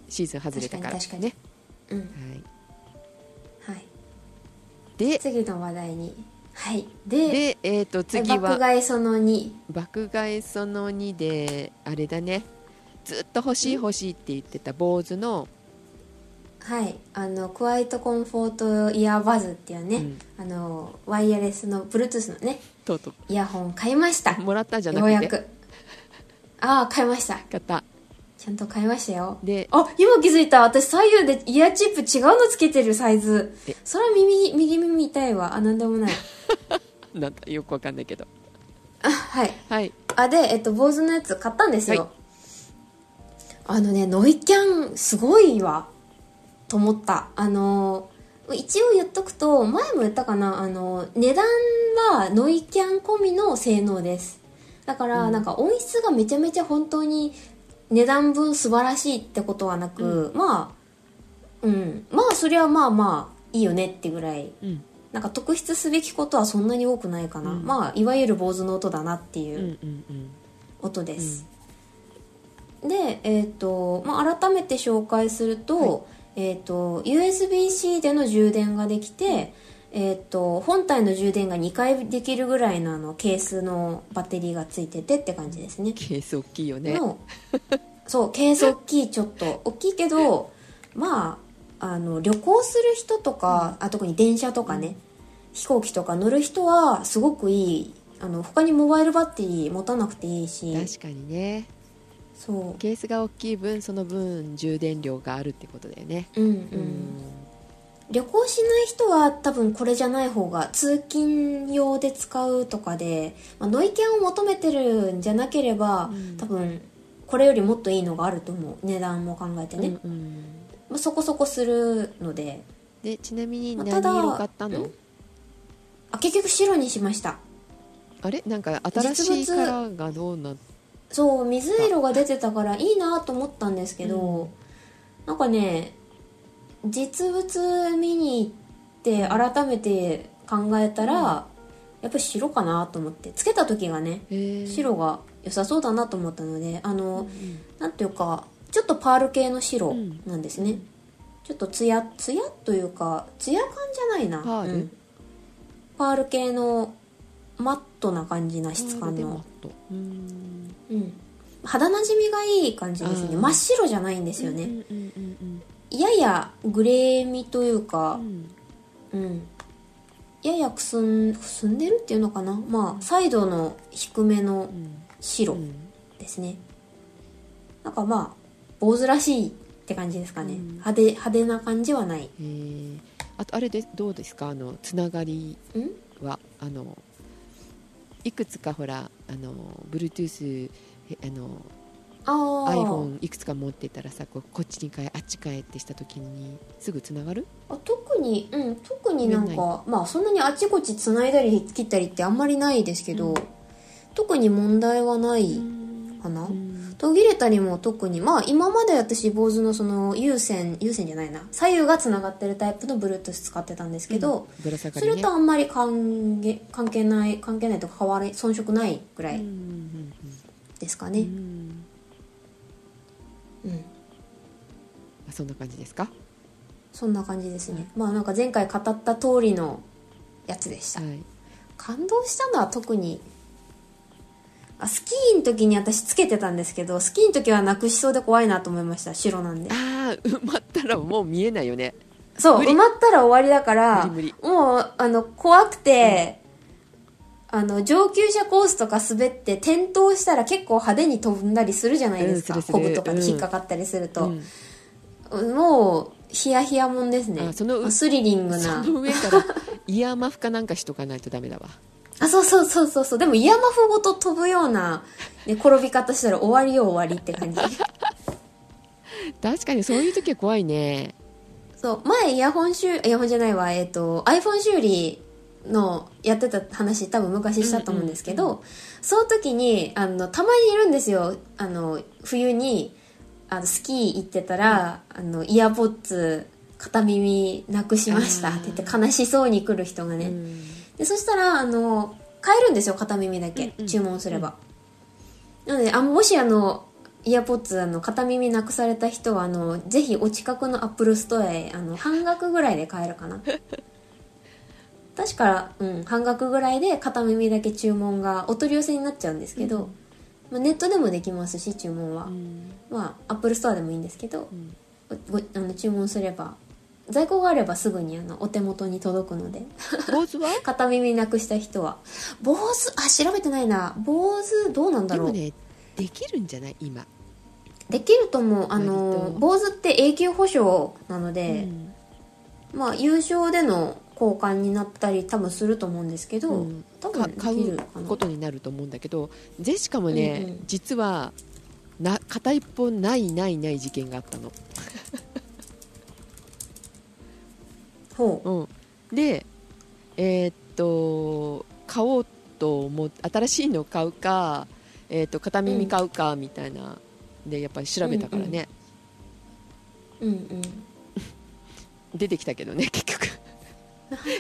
シーズン外れたから確かにねうん。はい。はい。で次の話題にはい。でで、えー、と次爆は買いその2爆買いその2であれだね。ずっと欲しい欲しいって言ってた坊主のはい。あのクワイトコンフォートイヤーバズっていうね、うん。あのワイヤレスの Bluetooth のねとうとイヤホン買いました。うもらったんじゃなくて。ようやく。ああ買いました。買ったちゃんと買いましたよ。であ今気づいた。私左右でイヤーチップ違うのつけてるサイズ。えそれは耳右耳痛いわ。あなんでもない。なんだよくわかんないけど。あはい。はい。あでえっと坊主のやつ買ったんですよ、はい。あのねノイキャンすごいわ。と思った。あの一応言っとくと前も言ったかな。あの値段はノイキャン込みの性能です。だから、なんか音質がめちゃめちゃ本当に値段分素晴らしいってことはなく、まあうん。まあそれはまあまあいいよねってぐらい。うん。なんか特筆すべきことはそんなに多くないかな、うん。まあいわゆる坊主の音だなっていううんうんうん。音です、でえっ、と、まあ、改めて紹介すると,、えっと USB-C での充電ができて、えっと本体の充電が2回できるぐらいのあのケースのバッテリーがついててって感じですね。ケース大きいよね。のそうケース大きいちょっと大きいけどまああの旅行する人とか、あ特に電車とかね、飛行機とか乗る人はすごくいいあの他にモバイルバッテリー持たなくていいし。確かにね。そう。ケースが大きい分その分充電量があるってことだよね。うんうん、うん旅行しない人は多分これじゃない方が通勤用で使うとかで、まあ、ノイキャンを求めてるんじゃなければ、うん。多分これよりもっといいのがあると思う。値段も考えてね、うんうんまあ、そこそこするので。でちなみに何色買ったの？ん？あ結局白にしました。あれ？なんか新しいカラーがどうなっそう水色が出てたからいいなと思ったんですけど、なんかね実物見に行って改めて考えたら、やっぱり白かなと思ってつけた時がね白が良さそうだなと思ったのであの、うんなんていうかちょっとパール系の白うん。なんですね、ちょっとツヤツヤというかツヤ感じゃないな。パール？うん。パール系のマットな感じな質感の。うん。うん、肌なじみがいい感じですね。真っ白じゃないんですよね、うんうんうんややグレー味というかう、ん。うん、ややくすんくすんでるっていうのかな？まあサイドの低めのうん。白うん。ですね、なんかまあ坊主らしいって感じですかね、うん。派手派手な感じはない。えー。あとあれでどうですか？あのつながりん？はあのいくつかほらあの Bluetooth えあの iPhone いくつか持ってたらさこっちに変えあっち変えってした時にすぐつながる？あ特にうん特になんかまあそんなにあちこち繋いだり切ったりってあんまりないですけど、うん。特に問題はないかな、うん。途切れたりも特にまあ今まで私坊主のその有線有線じゃないな。左右がつながってるタイプの Bluetooth 使ってたんですけど、ぶら下がそれとあんまり関係関係ない関係ないとか変わり遜色ないぐらいうんうんうんうですかね。んうん、あそんな感じですか？そんな感じですね、まあなんか前回語った通りのやつでした、はい。感動したのは特にあスキーの時に私つけてたんですけどスキーの時はなくしそうで怖いなと思いました。白なんで。ああ埋まったらもう見えないよね。そう埋まったら終わりだからもうあの怖くて、あの上級者コースとか滑って転倒したら結構派手に飛んだりするじゃないですか、うんするする。コブとかに引っかかったりすると、うん。もうヒヤヒヤもんですね。あそのスリリングそなの上からイヤーマフかなんかしとかないとダメだわ。あそうそうそうそうそう。でもイヤマフごと飛ぶような、ね、転び方したら終わりよ終わりって感じ。確かにそういう時は怖いね。そう。前イヤホン修イヤホンじゃないわ。えっ、と iPhone 修理のやってた話多分昔したと思うんですけど、その時にあのたまにいるんですよ。あの冬にあのスキー行ってたら、あのイヤーポッツ片耳なくしましたって言って悲しそうに来る人がね、うん。でそしたらあの買えるんですよ片耳だけ、うんうん注文すれば、なのであもしあの AirPods あの片耳なくされた人はあのぜひお近くのアップルストアへあの半額ぐらいで買えるかな確か、うん、半額ぐらいで片耳だけ注文がお取り寄せになっちゃうんですけど、まあ、ネットでもできますし注文は、うん。まあアップルストアでもいいんですけど、あの注文すれば在庫があればすぐにあのお手元に届くので。 Bose は？片耳なくした人は。坊主あ調べてないな。坊主どうなんだろう、でもねできるんじゃない？今。できると思う。あ割のと。坊主って永久保証なので、うん。まあ優勝での交換になったり多分すると思うんですけど、うん。多か分で買うことになると思うんだけどジェシカもね、うんうん。実はな片一方ないないない事件があったの、ほう。うん、でえーっと買おうと思っ新しいの買うか、えーっと片耳買うかみたいな、でやっぱり調べたからね、うんうん。出てきたけどね結局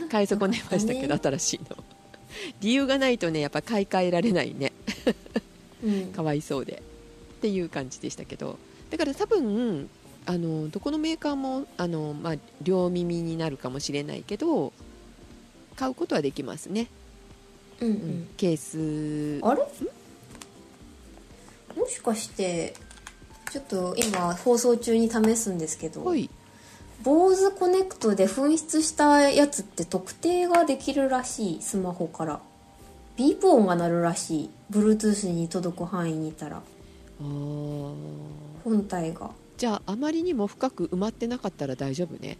買い損ねましたけど、よか新しいの理由がないとねやっぱ買い替えられないね。うん。かわいそうで。っていう感じでしたけど。だから多分あのどこのメーカーもあの、まあ、両耳になるかもしれないけど買うことはできますね、うんううん。ん、ケース。あれ？もしかしてちょっと今放送中に試すんですけど。ほい Bose Connect で紛失したやつって特定ができるらしいスマホから。ビープ音が鳴るらしい。Bluetooth に届く範囲にいたら。あー。本体が。じゃああまりにも深く埋まってなかったら大丈夫ね。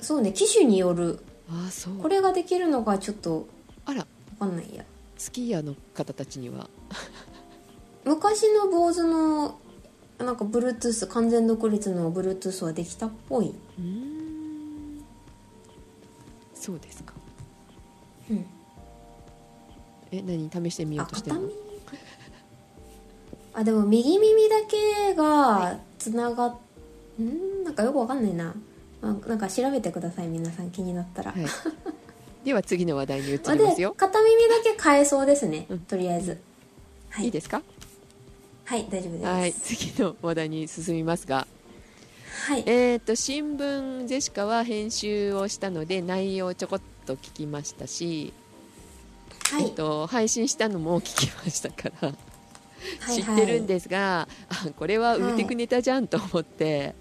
そうね機種による。ああそう。これができるのがちょっとあら。分かんないや。スキーヤーの方たちには。昔の坊主のなんか Bluetooth 完全独立の Bluetooth はできたっぽい。うーん。そうですか。うん。え何？試してみよあうとしてるの？片耳あでも右耳だけがつながっん？なんかよくわかんないな。あなんか調べてください皆さん気になったら、はい、では次の話題に移りますよ、片耳だけ変えそうですね、うん。とりあえず。はい。いいですか？はい大丈夫です。はい次の話題に進みますが。はい。えー、と新聞ジェシカは編集をしたので内容をちょこっと聞きましたし、はい。えっと、配信したのも聞きましたから、はい知ってるんですがあこれは売ってくネタじゃんと思って、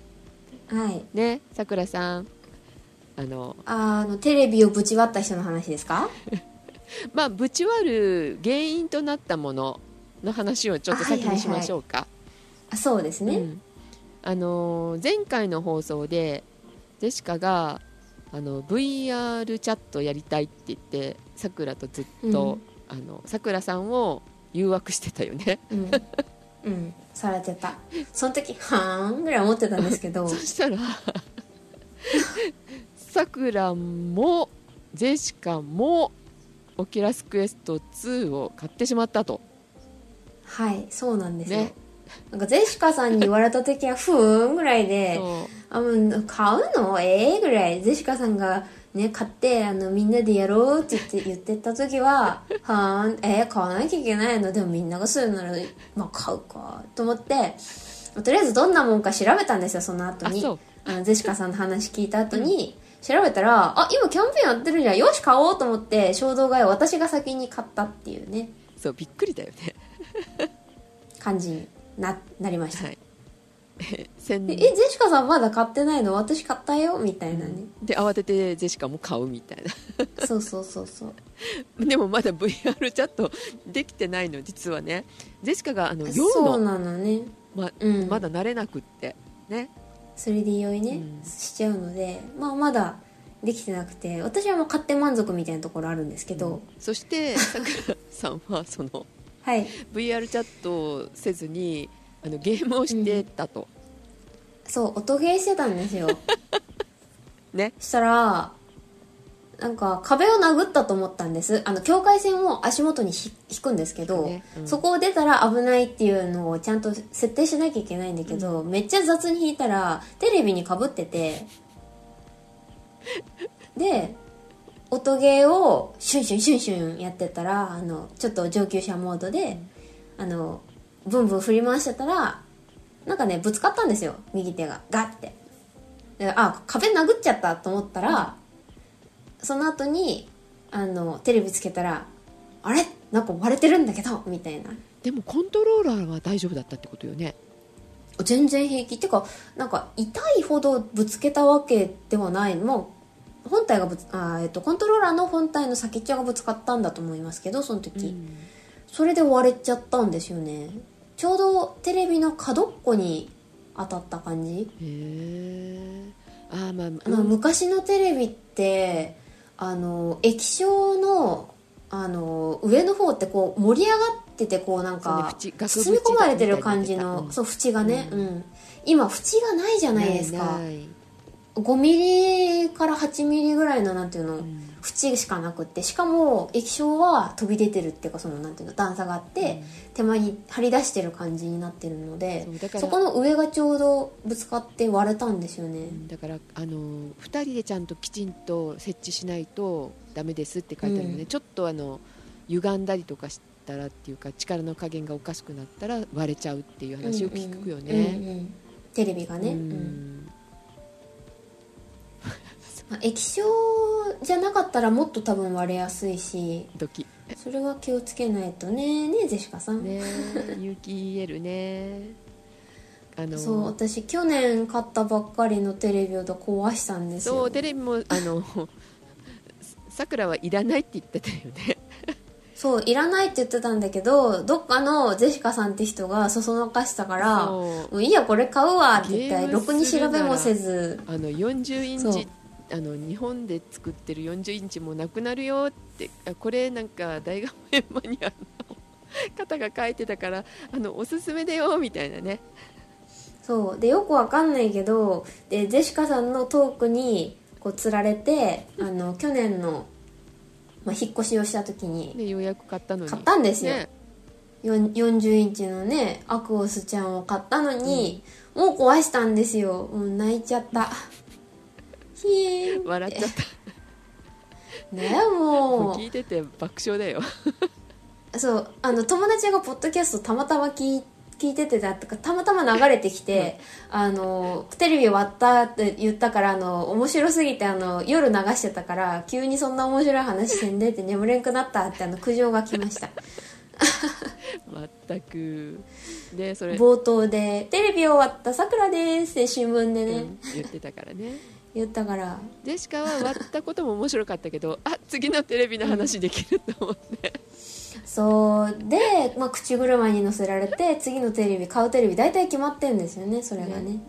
はい。ねさくらさん。あのあのテレビをぶち割った人の話ですか？まあぶち割る原因となったものの話をちょっと先にしましょうか。あそうですね、うん。あのー前回の放送でジェシカがあの VR チャットやりたいって言ってさくらとずっとあのさくらさんを誘惑してたよね。うん、うん、されてた。その時はーんぐらい思ってたんですけど。そしたら さくらもジェシカも Oculus Quest 2を買ってしまったとはいそうなんですよ、ね。なんかゼシカさんに言われた時はふーんぐらいで あもう買うの？ええぐらい。ゼシカさんがね買ってあのみんなでやろうって言って言ってた時は はーんえー、買わなきゃいけないの？でもみんながするならまあ買うかと思ってとりあえずどんなもんか調べたんですよその後に。あのゼシカさんの話聞いた後に、調べたらあ今キャンペーンやってるじゃん。よし買おうと思って衝動買いを私が先に買ったっていうね。そうびっくりだよね 感じにななりました、はい。えゼシカさんまだ買ってないの？私買ったよ？みたいなね、で慌ててジェシカも買うみたい そうそうそうそう。なでもまだ VR チャットできてないの実はね。ジェシカがあの酔うそうのなのね。まうん。まだ慣れなくってね。3D 酔いね、うん。しちゃうので、まあ、まだできてなくて私はもう買って満足みたいなところあるんですけど、そしてさくらさんはそのはい。VR チャットをせずにあのゲームをしてたと、そう音ゲーしてたんですよ。ね。したらなんか壁を殴ったと思ったんです。あの境界線を足元にひ引くんですけど、ね。うん。そこを出たら危ないっていうのをちゃんと設定しなきゃいけないんだけど、めっちゃ雑に引いたらテレビにかぶってて。で音ゲーをシュンシュンシュンシュンやってたらあのちょっと上級者モードで、あのブンブン振り回してたらなんかねぶつかったんですよ。右手が。ガッて。であ壁殴っちゃったと思ったら、その後にあのテレビつけたらあれ？なんか割れてるんだけどみたいな。でもコントローラーは大丈夫だったってことよね。全然平気。っていうかなんか痛いほどぶつけたわけではない。もう本体がぶつあ、えっと、コントローラーの本体の先っちょがぶつかったんだと思いますけどその時、うん。それで割れちゃったんですよね。ちょうどテレビの角っこに当たった感じ。へえあーまああの昔のテレビってあの液晶のあの上の方ってこう盛り上がっててこうなんか包み込まれてる感じの、うん。そう縁がね、ううんん。今縁がないじゃないですか。ないない5ミリから8ミリぐらいのなんていうの、ん。縁しかなくってしかも液晶は飛び出てるっていうかそのなんていうの段差があって、手前に張り出してる感じになってるのでそこの上がちょうどぶつかって割れたんですよね、だからあの2人でちゃんときちんと設置しないとダメですって書いてあるので、うん。ちょっとあの歪んだりとかしたらっていうか力の加減がおかしくなったら割れちゃうっていう話を聞くようんね。うん。テレビがね、ううんんまあ液晶じゃなかったらもっと多分割れやすいしドキ。それは気をつけないとね。ねジェシカさん、ね有機 EL ね。あのそう私去年買ったばっかりのテレビを壊したんですよ。そうテレビもあの さくらはいらないって言ってたよね。そういらないって言ってたんだけどどっかのジェシカさんって人がそそのかしたからそう。もういいやこれ買うわって言ってろくに調べもせず。あの40インチあの日本で作ってる40インチもなくなるよってあこれなんか大画面マニアの方が書いてたからあのおすすめだよみたいなね。そう。でよくわかんないけどでジェシカさんのトークにこうつられてあの 去年の、まあ、引っ越しをした時にねようやく買ったのに。買ったんですよ。ね。よん40インチのねアクオスちゃんを買ったのに、もう壊したんですよ。もう泣いちゃったひーんって。笑っちゃっねたももうう聞いてて爆笑だよ。そうあの友達がポッドキャストたまたま聞い聞いててだとかたまたま流れてきて、あのテレビ割ったって言ったからあの面白すぎてあの夜流してたから急にそんな面白い話せんでって眠れんくなったってあの苦情が来ました。全く。でそれ、冒頭で「テレビ終わったさくらです」って新聞でね、うん言ってたからね言ったから。ジェシカは割ったことも面白かったけどあ次のテレビの話できると思って、そう。で、まあ、口車に乗せられて次のテレビ買うテレビ大体決まってんですよねそれがね。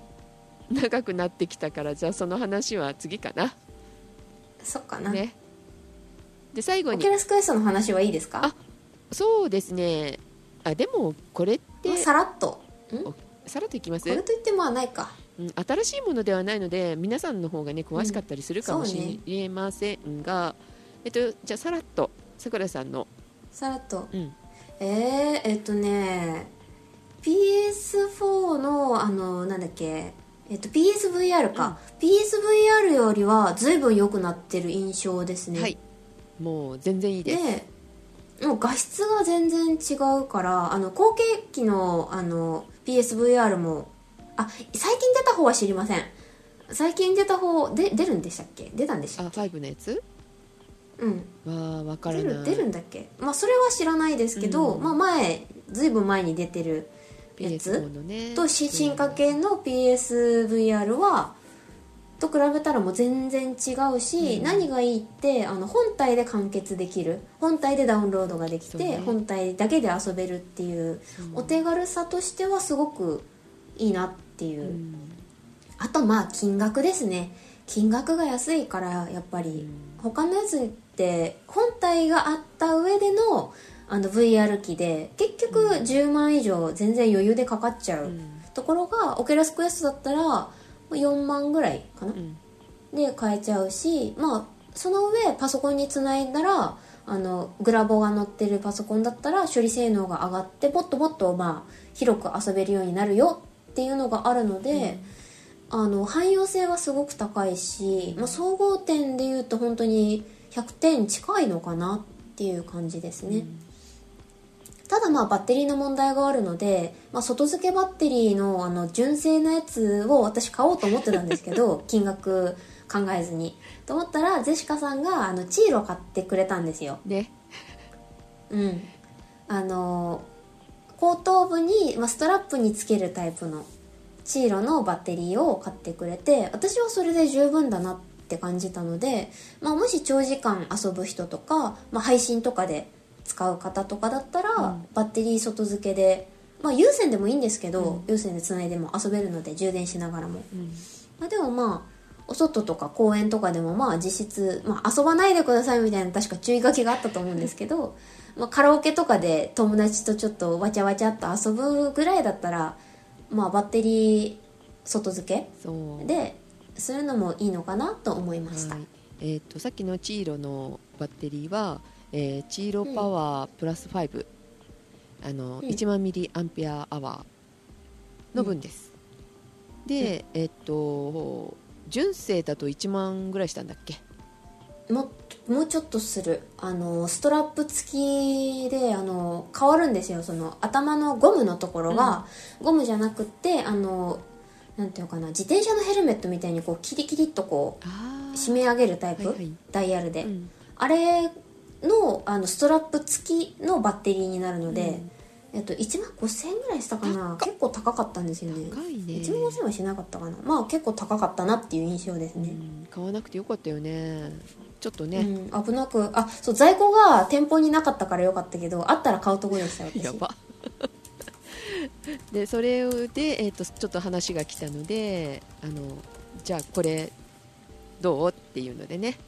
長くなってきたからじゃあその話は次かな。そっかな、ね。で最後に。 Oculus Quest の話はいいですか？あそうですね。あでもこれってまあさらっと。さらっといきます？れといってまあないかうん新しいものではないので皆さんの方がね詳しかったりするかもしれませんが、えっとじゃあさらっとさくらさんの、さらっと。うん、えー、えっとね PS4 のあのなんだっけえっと PSVR か、PSVR よりは随分良くなってる印象ですね、はい。もう全然いいです。でもう画質が全然違うからあの後継機のあの PSVR もあ最近出た方は知りません。最近出た方で出るんでしたっけ？出たんでしたあっけ5のやつ？うん。はわからない。出る出るんだっけ？まあそれは知らないですけど、うん。まあ前ずいぶん前に出てるや PS4 つのね。とし進化系の PSVR はと比べたらもう全然違うし、うん。何がいいってあの本体で完結できる。本体でダウンロードができて、ね。本体だけで遊べるっていう、うんお手軽さとしてはすごくいいなっていう、うん。あとまあ金額ですね。金額が安いからやっぱり、他のやつって本体があった上でのあの VR 機で結局10万以上全然余裕でかかっちゃう、うん。ところがオケラスクエストだったら4万ぐらいかな、うん。で買えちゃうしまあその上パソコンにつないだらあのグラボが載ってるパソコンだったら処理性能が上がってもっともっとまあ広く遊べるようになるよっていうのがあるので、あの汎用性はすごく高いし、まあ、総合点でいうと本当に100点近いのかなっていう感じですね、ただまあバッテリーの問題があるので、まあ、外付けバッテリーのあの純正のやつを私買おうと思ってたんですけど 金額考えずに。と思ったらジェシカさんがあのチーロ買ってくれたんですよ。ねうん。あの後頭部に、まあ、ストラップにつけるタイプのチーロのバッテリーを買ってくれて私はそれで十分だなって感じたので、まあ、もし長時間遊ぶ人とか、まあ、配信とかで使う方とかだったら、うん。バッテリー外付けで、まあ、有線でもいいんですけど、うん。有線でつないでも遊べるので充電しながらも、うん。まあ、でもまあお外とか公園とかでもまあ実質、まあ、遊ばないでくださいみたいな確か注意書きがあったと思うんですけど、まあ、カラオケとかで友達とちょっとわちゃわちゃっと遊ぶぐらいだったら、まあ、バッテリー外付けでするのもいいのかなと思いました、はい。えー、とさっきのチーロのバッテリーは、えーチーロパワープラス5、あのうん。1万ミリアンペアアワーの分です、で、えっ、と純正だと1万ぐらいしたんだっけ？ももうちょっとする。あのストラップ付きであの変わるんですよ。その頭のゴムのところが、ゴムじゃなくってあのなんていうのかな自転車のヘルメットみたいにこうキリキリっとこあう締め上げるタイプ、はいはい。ダイヤルで、うん。あれのあのストラップ付きのバッテリーになるので、えっと、1万5000円ぐらいしたかな。結構高かったんですよね。高いね。1万5000円はしなかったかな。まあ結構高かったなっていう印象ですね、うん。買わなくてよかったよね。ちょっとね、うん、危なくあそう在庫が店舗になかったからよかったけどあったら買うとこでした私。やば。でそれで、えー、とちょっと話が来たのであのじゃあこれどうっていうのでね。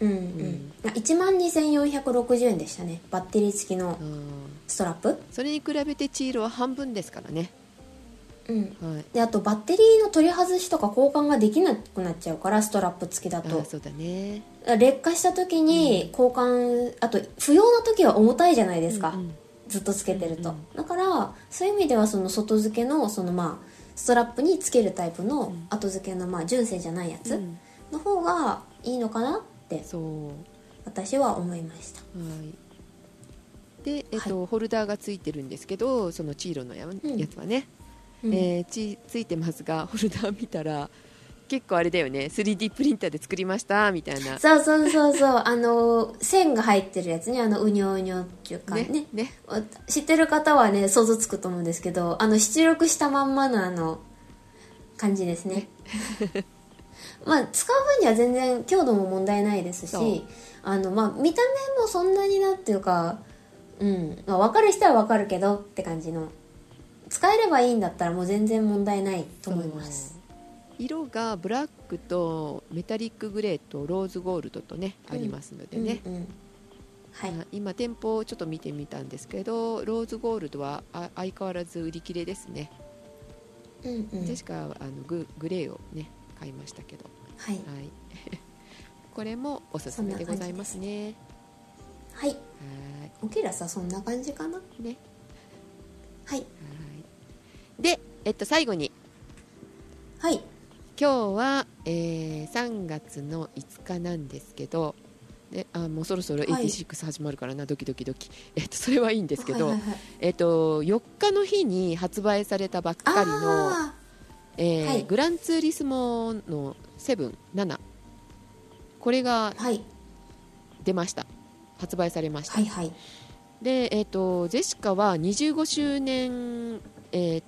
うんううん。ん1万2460円でしたね。バッテリー付きの。うんストラップ？それに比べてチールは半分ですからね、うん。はい、であとバッテリーの取り外しとか交換ができなくなっちゃうからストラップ付きだと。あそうだね。劣化した時に交換、あと不要な時は重たいじゃないですか、うんうん。ずっとつけてると、うんだからそういう意味ではその外付けのそのまあストラップにつけるタイプのん。後付けのまあ純正じゃないやつうん。の方がいいのかなってそう。私は思いました。はいで、えっとホルダーがついてるんですけどそのチーロのや,、つはね、うん。えーちついてますがホルダー見たら結構あれだよね。3D プリンターで作りましたみたいな。そうそうそうそう。あの線が入ってるやつね。あのうにょうにょっていうかね。ねね。知ってる方はね想像つくと思うんですけどあの出力したまんまのあの感じですね。まあ使う分には全然強度も問題ないですしあの、まあ、見た目もそんなになっていうかうん、まあ、分かる人は分かるけどって感じの。使えればいいんだったらもう全然問題ないと思います。色がブラックとメタリックグレーとローズゴールドとね、ありますのでね、うんうんはい。あ今店舗をちょっと見てみたんですけどローズゴールドはあ相変わらず売り切れですね、うんうん。ジェシカはあのググレーをね買いましたけどはいはいこれもおすすめでございますねはい。はオケラさそんな感じかなねはい。はい。でえっと最後に。はい。今日は、えー3月の5日なんですけどであもうそろそろはい。86始まるからな、ドキドキドキ、えっと、それはいいんですけど、はいはいはい。えっと、4日の日に発売されたばっかりの、あえーはい。グランツーリスモの77これが出ました発売されました、はいはい。で、えっとジェシカは25周年、えー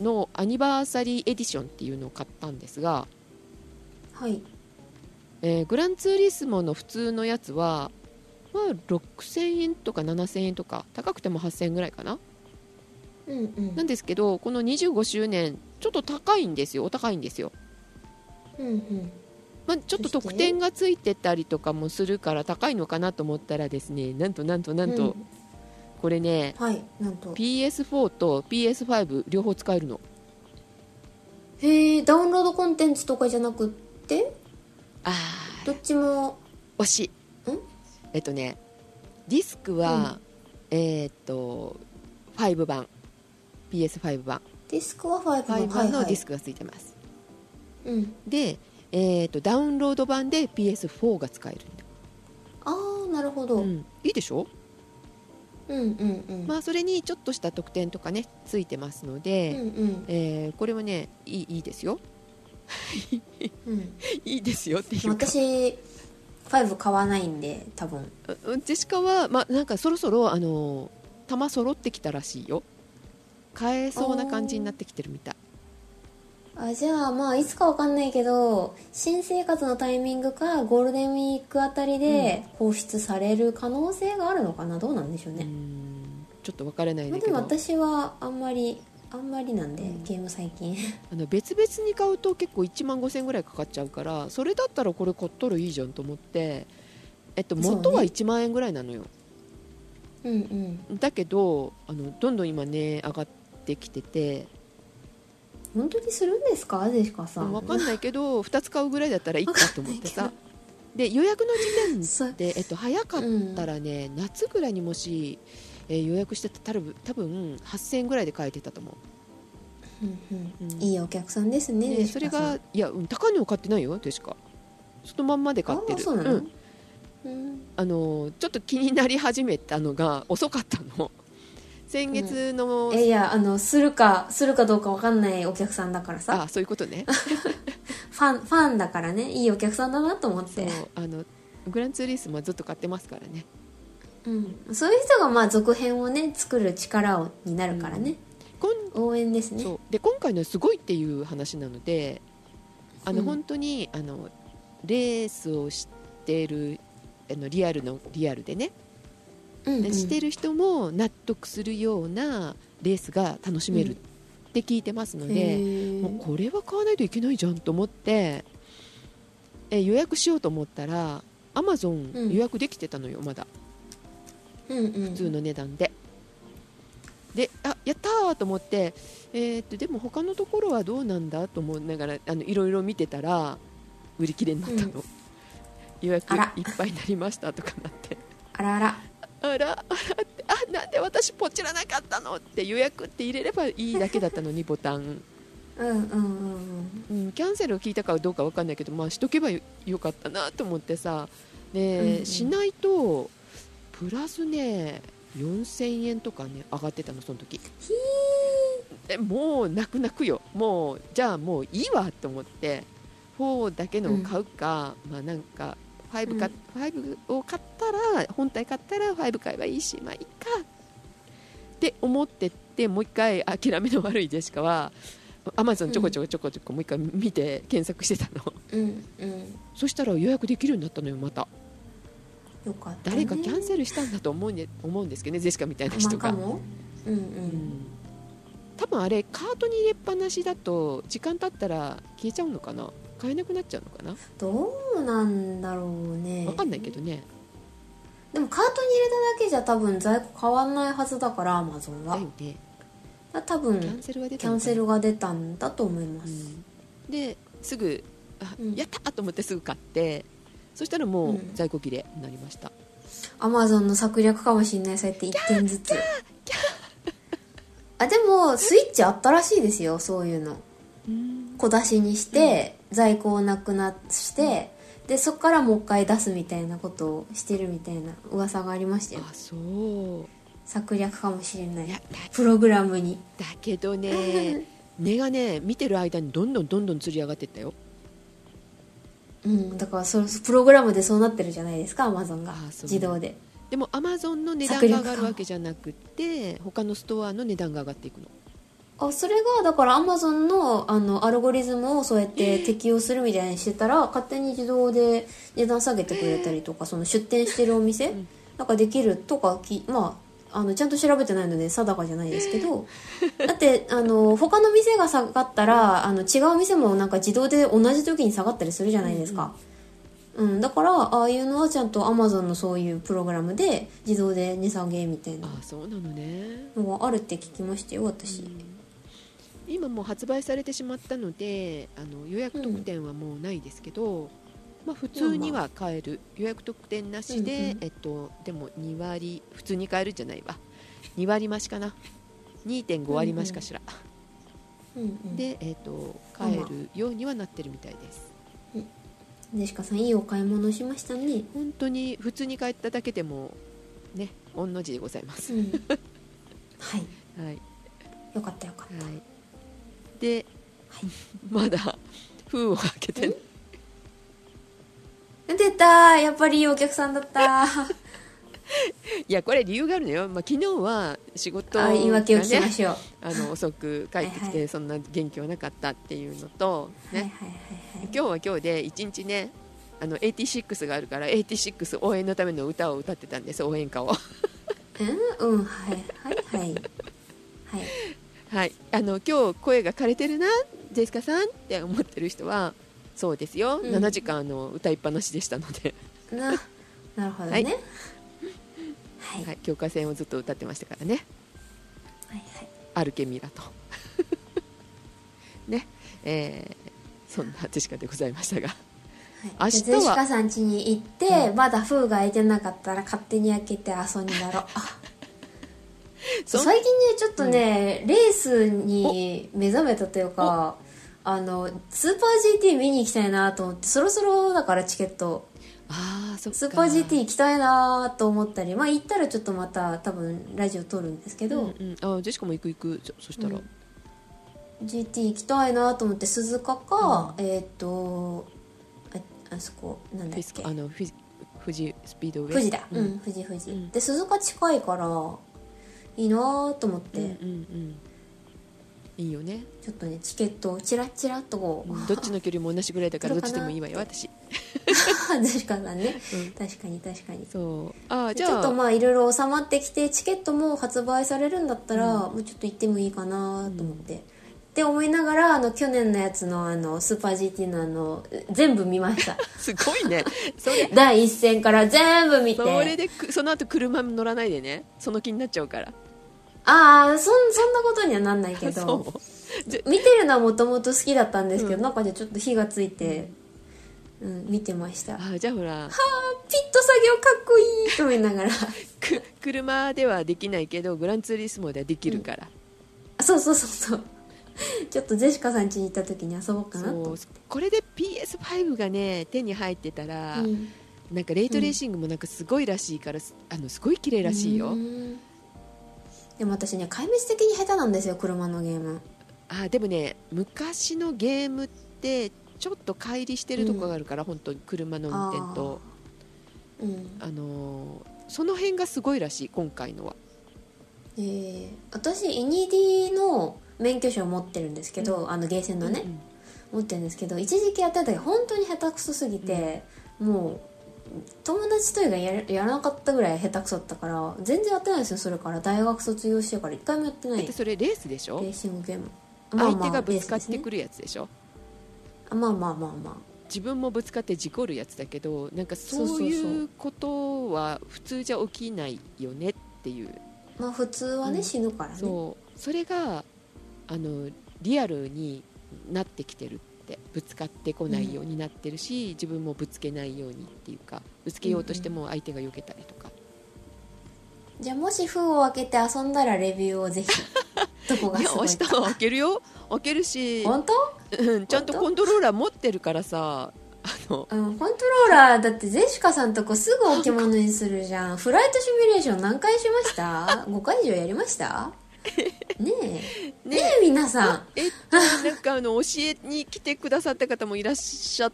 のアニバーサリーエディションっていうのを買ったんですが、はい。えーグランツーリスモの普通のやつは、まあ、6000円とか7000円とか高くても8000円ぐらいかな。うんうん。なんですけどこの25周年ちょっと高いんですよ。お高いんですよ、うんうんまあ、ちょっと特典がついてたりとかもするから高いのかなと思ったらですねなんとなんとなんと、うん。これねはいなんと。PS4 と PS5 両方使えるの。へえダウンロードコンテンツとかじゃなくって？あどっちも。ー惜しい。ん？えっとねディスクは、えーっと5版。PS5 版。ディスクは5 5の版。のディスククがついてます、うん。で、えーっとダウンロード版で PS4 が使えるんだ。ああなるほど、うん、うん、いいでしょ、うんうんうん。まあ、それにちょっとした特典とかねついてますので、うんうん。えーこれはねいいいいですよ。うん。いいですよっていうか。私5買わないんで多分。うんジェシカは、まあ、なんかそろそろあの玉揃ってきたらしいよ。買えそうな感じになってきてるみたいあじゃあまあいつかわかんないけど新生活のタイミングかゴールデンウィークあたりで放出される可能性があるのかな？どうなんでしょううね、ん。ちょっとわからないんけど。でも私はあんまりあんまりなんで、うん。ゲーム最近。あの別々に買うと結構1万5000円ぐらいかかっちゃうからそれだったらこれ買ったらいいじゃんと思って、えっと、元は1万円ぐらいなのよ、うんうん。だけどあのどんどん今ね上がってきてて本当にするんですかジェシカさん。分かんないけど2つ買うぐらいだったらいいかと思ってさ。で予約の時点で、えっと、早かったらね、夏ぐらいにもし、えー予約してたら多分8000円ぐらいで買えてたと思う。んうん。うん。いいお客さんですねうでそれがいやうん高いのを買ってないよ確か。そのまんまで買ってる。あそうん。うん。あのちょっと気になり始めたのが遅かったの先月の、えいやあのするかするかどうかわかんないお客さんだからさ。あそういうことね。ファンファンだからね。いいお客さんだなと思っそうてあのグランツーリスモはずっと買ってますからね。うん、そういう人がまあ続編をね作る力をになるからね、こん。応援ですね。そう。で今回のはすごいっていう話なのであの、うん。本当にあのレースをしているあのリアルのリアルでね、うんうんしてる人も納得するようなレースが楽しめるって聞いてますのへで、ー。もうこれは買わないといけないじゃんと思ってえ予約しようと思ったらアマゾンうん。予約できてたのよ、まだ。うんうん。普通の値段で。であやったーと思って、えーっとでも他のところはどうなんだと思いながらあのいろいろ見てたら売り切れになったの、うん。予約いっぱいになりましたとかなって。あらあらあらあらってあなんで私ポチらなかったのって予約って入れればいいだけだったのにボタン、うんうんうんうん、キャンセルを聞いたかどうかわかんないけどまあしとけばよよかったなと思ってさ。で、うんうん。しないとプラスね4000円とかね上がってたのその時。ひでもう泣く泣くよ。もうじゃあもういいわと思って。4だけのを買うか、まあなんか5か、5を買ったら本体買ったら5買えばいいしまあいいか。って思ってってもう一回諦めの悪いジェシカはアマゾンちょこちょこちょこちょこもう一回見て検索してたの、ーうんうん。そしたら予約できるようになったのよまた。よかった、ね、誰かキャンセルしたんだと思うんで思うんですけどねジェシカみたいな人が、うんううんん。多分あれカートに入れっぱなしだと時間経ったら消えちゃうのかな買えなくなっちゃうのかな？どうなんだろうね。分かんないけどね。でもカートに入れただけじゃ多分在庫変わんないはずだからアマゾンは。だよね。多分キャンセルが出キャンセルが出たんだと思います、うん。ですぐあ、うん。やったと思ってすぐ買ってそしたらもううん。在庫切れになりました、アマゾンの策略かもしれないそうやって1点ずつ。あでもスイッチあったらしいですよそういうの。うん小出しにして、在庫をなくなしてでそっからもう一回出すみたいなことをしてるみたいな噂がありましたよ。あそう。策略かもしれない。プログラムに。だけどね 値がね見てる間にどんどんどんどん釣り上がってったようんだからそプログラムでそうなってるじゃないですかアマゾンが自動ででもアマゾンの値段が上がるわけじゃなくて他のストアの値段が上がっていくのあそれがだからアマゾンのあのアルゴリズムをそうやって適用するみたいにしてたら勝手に自動で値段下げてくれたりとかその出店してるお店、ん。なんかできるとかきまああのちゃんと調べてないので定かじゃないですけど。だってあの他の店が下がったらあの違う店もなんか自動で同じ時に下がったりするじゃないですか、うんだからああいうのはちゃんとアマゾンのそういうプログラムで自動で値下げみたいな。あそうなのね。のがあるって聞きましたよ私、今もう発売されてしまったのであの予約特典はもうないですけど、まあ、普通には買える。予約特典なしで、うんうん。えっと、でも2割普通に買えるんじゃないわ。2割増しかな。2.5割増しかしら、うんうん、で、えっと、買えるようにはなってるみたいです。デシカさんいいお買い物しましたね。本当に普通に買っただけでもね御の字でございます、うん。はい。はい。よかったよかっはいで、はいまだ封を開けてた出たやっぱりいいお客さんだった。いやこれ理由があるのよ、まあ、昨日は仕事が、あね、言い訳を聞きましょう、あの遅く帰ってきはいはてそんな元気はなかったっていうのと、今日は今日で一日ねあの86があるから86応援のための歌を歌ってたんです応援歌を。うんうんはいはいはい。はいはい。あの今日声が枯れてるなジェシカさんって思ってる人はそうですよ、うん。7時間あの歌いっぱなしでしたので、ななるほどね。はい。はい。はい。はい、境界線をずっと歌ってましたからね。はいアルケミラと。ね。えーそんなジェシカでございましたが。はい、明日は。じゃあゼシカさん家に行って、まだ封が開いてなかったら勝手に開けて遊んだろう最近ねちょっとね、レースに目覚めたというかあのスーパー GT 見に行きたいなと思ってそろそろだからチケット。ああそスーパー GT 行きたいなと思ったりまあ行ったらちょっとまた多分ラジオ撮るんですけど、うんうん、あジェシカも行く行く。そそしたら、うん。GT 行きたいなと思って鈴鹿か、えっ、とああそこなんだっけ。あのフィジ富士スピードウェイ。富士だううん。ん、富士富士、うん。で鈴鹿近いからいいなと思って、うんうんうん。いいよね、ちょっとねチケットをチラッチラッとこう、うんどっちの距離も同じぐらいだから どっちでもいいわよ私。確かだね、うん。確かに確かに。そう。ああじゃあ。ちょっとまあいろいろ収まってきてチケットも発売されるんだったら、もうちょっと行ってもいいかなと思って、って思いながらあの去年のやつのあのスーパー GT のあの全部見ました。すごいね。それ。第一戦から全部見て。それでくその後車乗らないでね。その気になっちゃうからああそんそんなことにはなんないけど。見てるのはもともと好きだったんですけど、うん。なんかでちょっと火がついて、うん、見てました。ああじゃあほら。ーピット作業かっこいいと思いながら。く車ではできないけどグランツーリスモではできるから、そうそうそうそう。ちょっとジェシカさん家に行った時に遊ぼうかなと。これで PS5 がね手に入ってたら、うん。なんかレイトレーシングもなんかすごいらしいから、すあのすごい綺麗らしいよ、うんでも私ね壊滅的に下手なんですよ車のゲーム。あでもね昔のゲームってちょっと乖離してるとこがあるから、本当に車の運転と。うん。あのーその辺がすごいらしい今回のは。えー私イニディの免許証を持ってるんですけど、あのゲーセンのね、うん持ってるんですけど一時期やってた時本当に下手くそすぎて、も友達というかややらなかったぐらい下手くそだったから全然やってないですよそれから。大学卒業してから。一回もやってない。それレースでしょ？ーシングゲーム。相手がぶつかってくるるやつでしょ？まあまあまあまあ。自分もぶつかって事故るやつだけどなんかそういうことは普通じゃ起きないよねっていう。まあ普通はね、うん。死ぬからね。そう。それがあのリアルになってきてる。ってぶつかってこないようになってるし、自分もぶつけないようにっていうかぶつけようとしても相手が避けたりとか、じゃあもし封を開けて遊んだらレビューをぜひ どこがいや明日は開かけるよ。開けるし、本当？うん、ちゃんとコントローラー持ってるからさあの。うん、コントローラーだってゼシカさんとこすぐ置物にするじゃん。フライトシミュレーション何回しました ?5 回以上やりました？ねえ。ねえ。皆さん。えっとなんかあの教えに来てくださった方もいらっしゃっ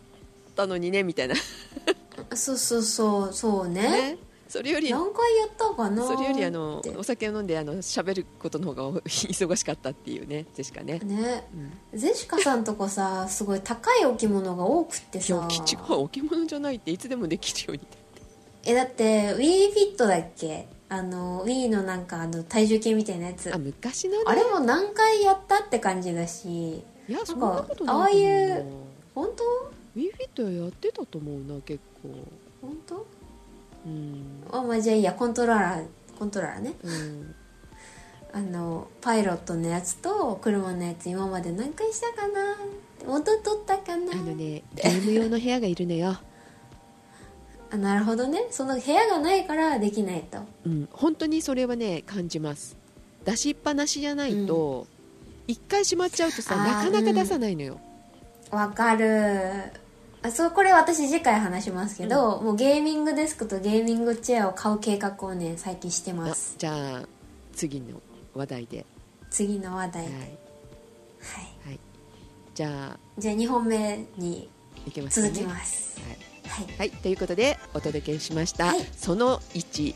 たのにねみたいな。そうそうそうそうね。ね。それより何回やったかなそれよりあのお酒を飲んであの喋ることの方が 忙しかったっていうねジェシカね、ね。うん、ゼシカさんとこさすごい高い置物が多くってさ。いや基地は置物じゃないっていつでもできるようにえだって Wii フィットだっけ？あの Wii のなんかあの体重計みたいなやつ。あ昔のね。あれも何回やったって感じだしいやなんかああいう本当？w i フィットはやってたと思うな結構。本当？うん。あまあじゃあいいやコントローラーコントローラーね。うん。あのパイロットのやつと車のやつ今まで何回したかな元取ったかなあのねゲーム用の部屋がいるのよあなるほどね。その部屋がないからできないと。うん。本当にそれはね感じます。出しっぱなしじゃないと一、回閉まっちゃうとさなかなか出さないのよ、わかる。あそうこれ私次回話しますけど、もうゲーミングデスクとゲーミングチェアを買う計画をね最近してまあすじゃあ次の話題で、次の話は題。で、い。はい。はい、じゃあじゃあ2本目に続きます。はいはい。はい、ということでお届けしました、はい。その1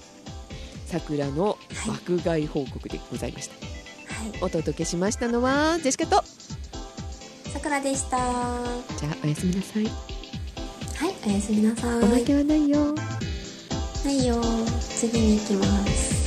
桜の爆買い報告でございました、はい。お届けしましたのはジェシカとさくらでした。はじゃあおやすみなさい。いおやすみなさい。おまけはないよ。ないよ。次に行きます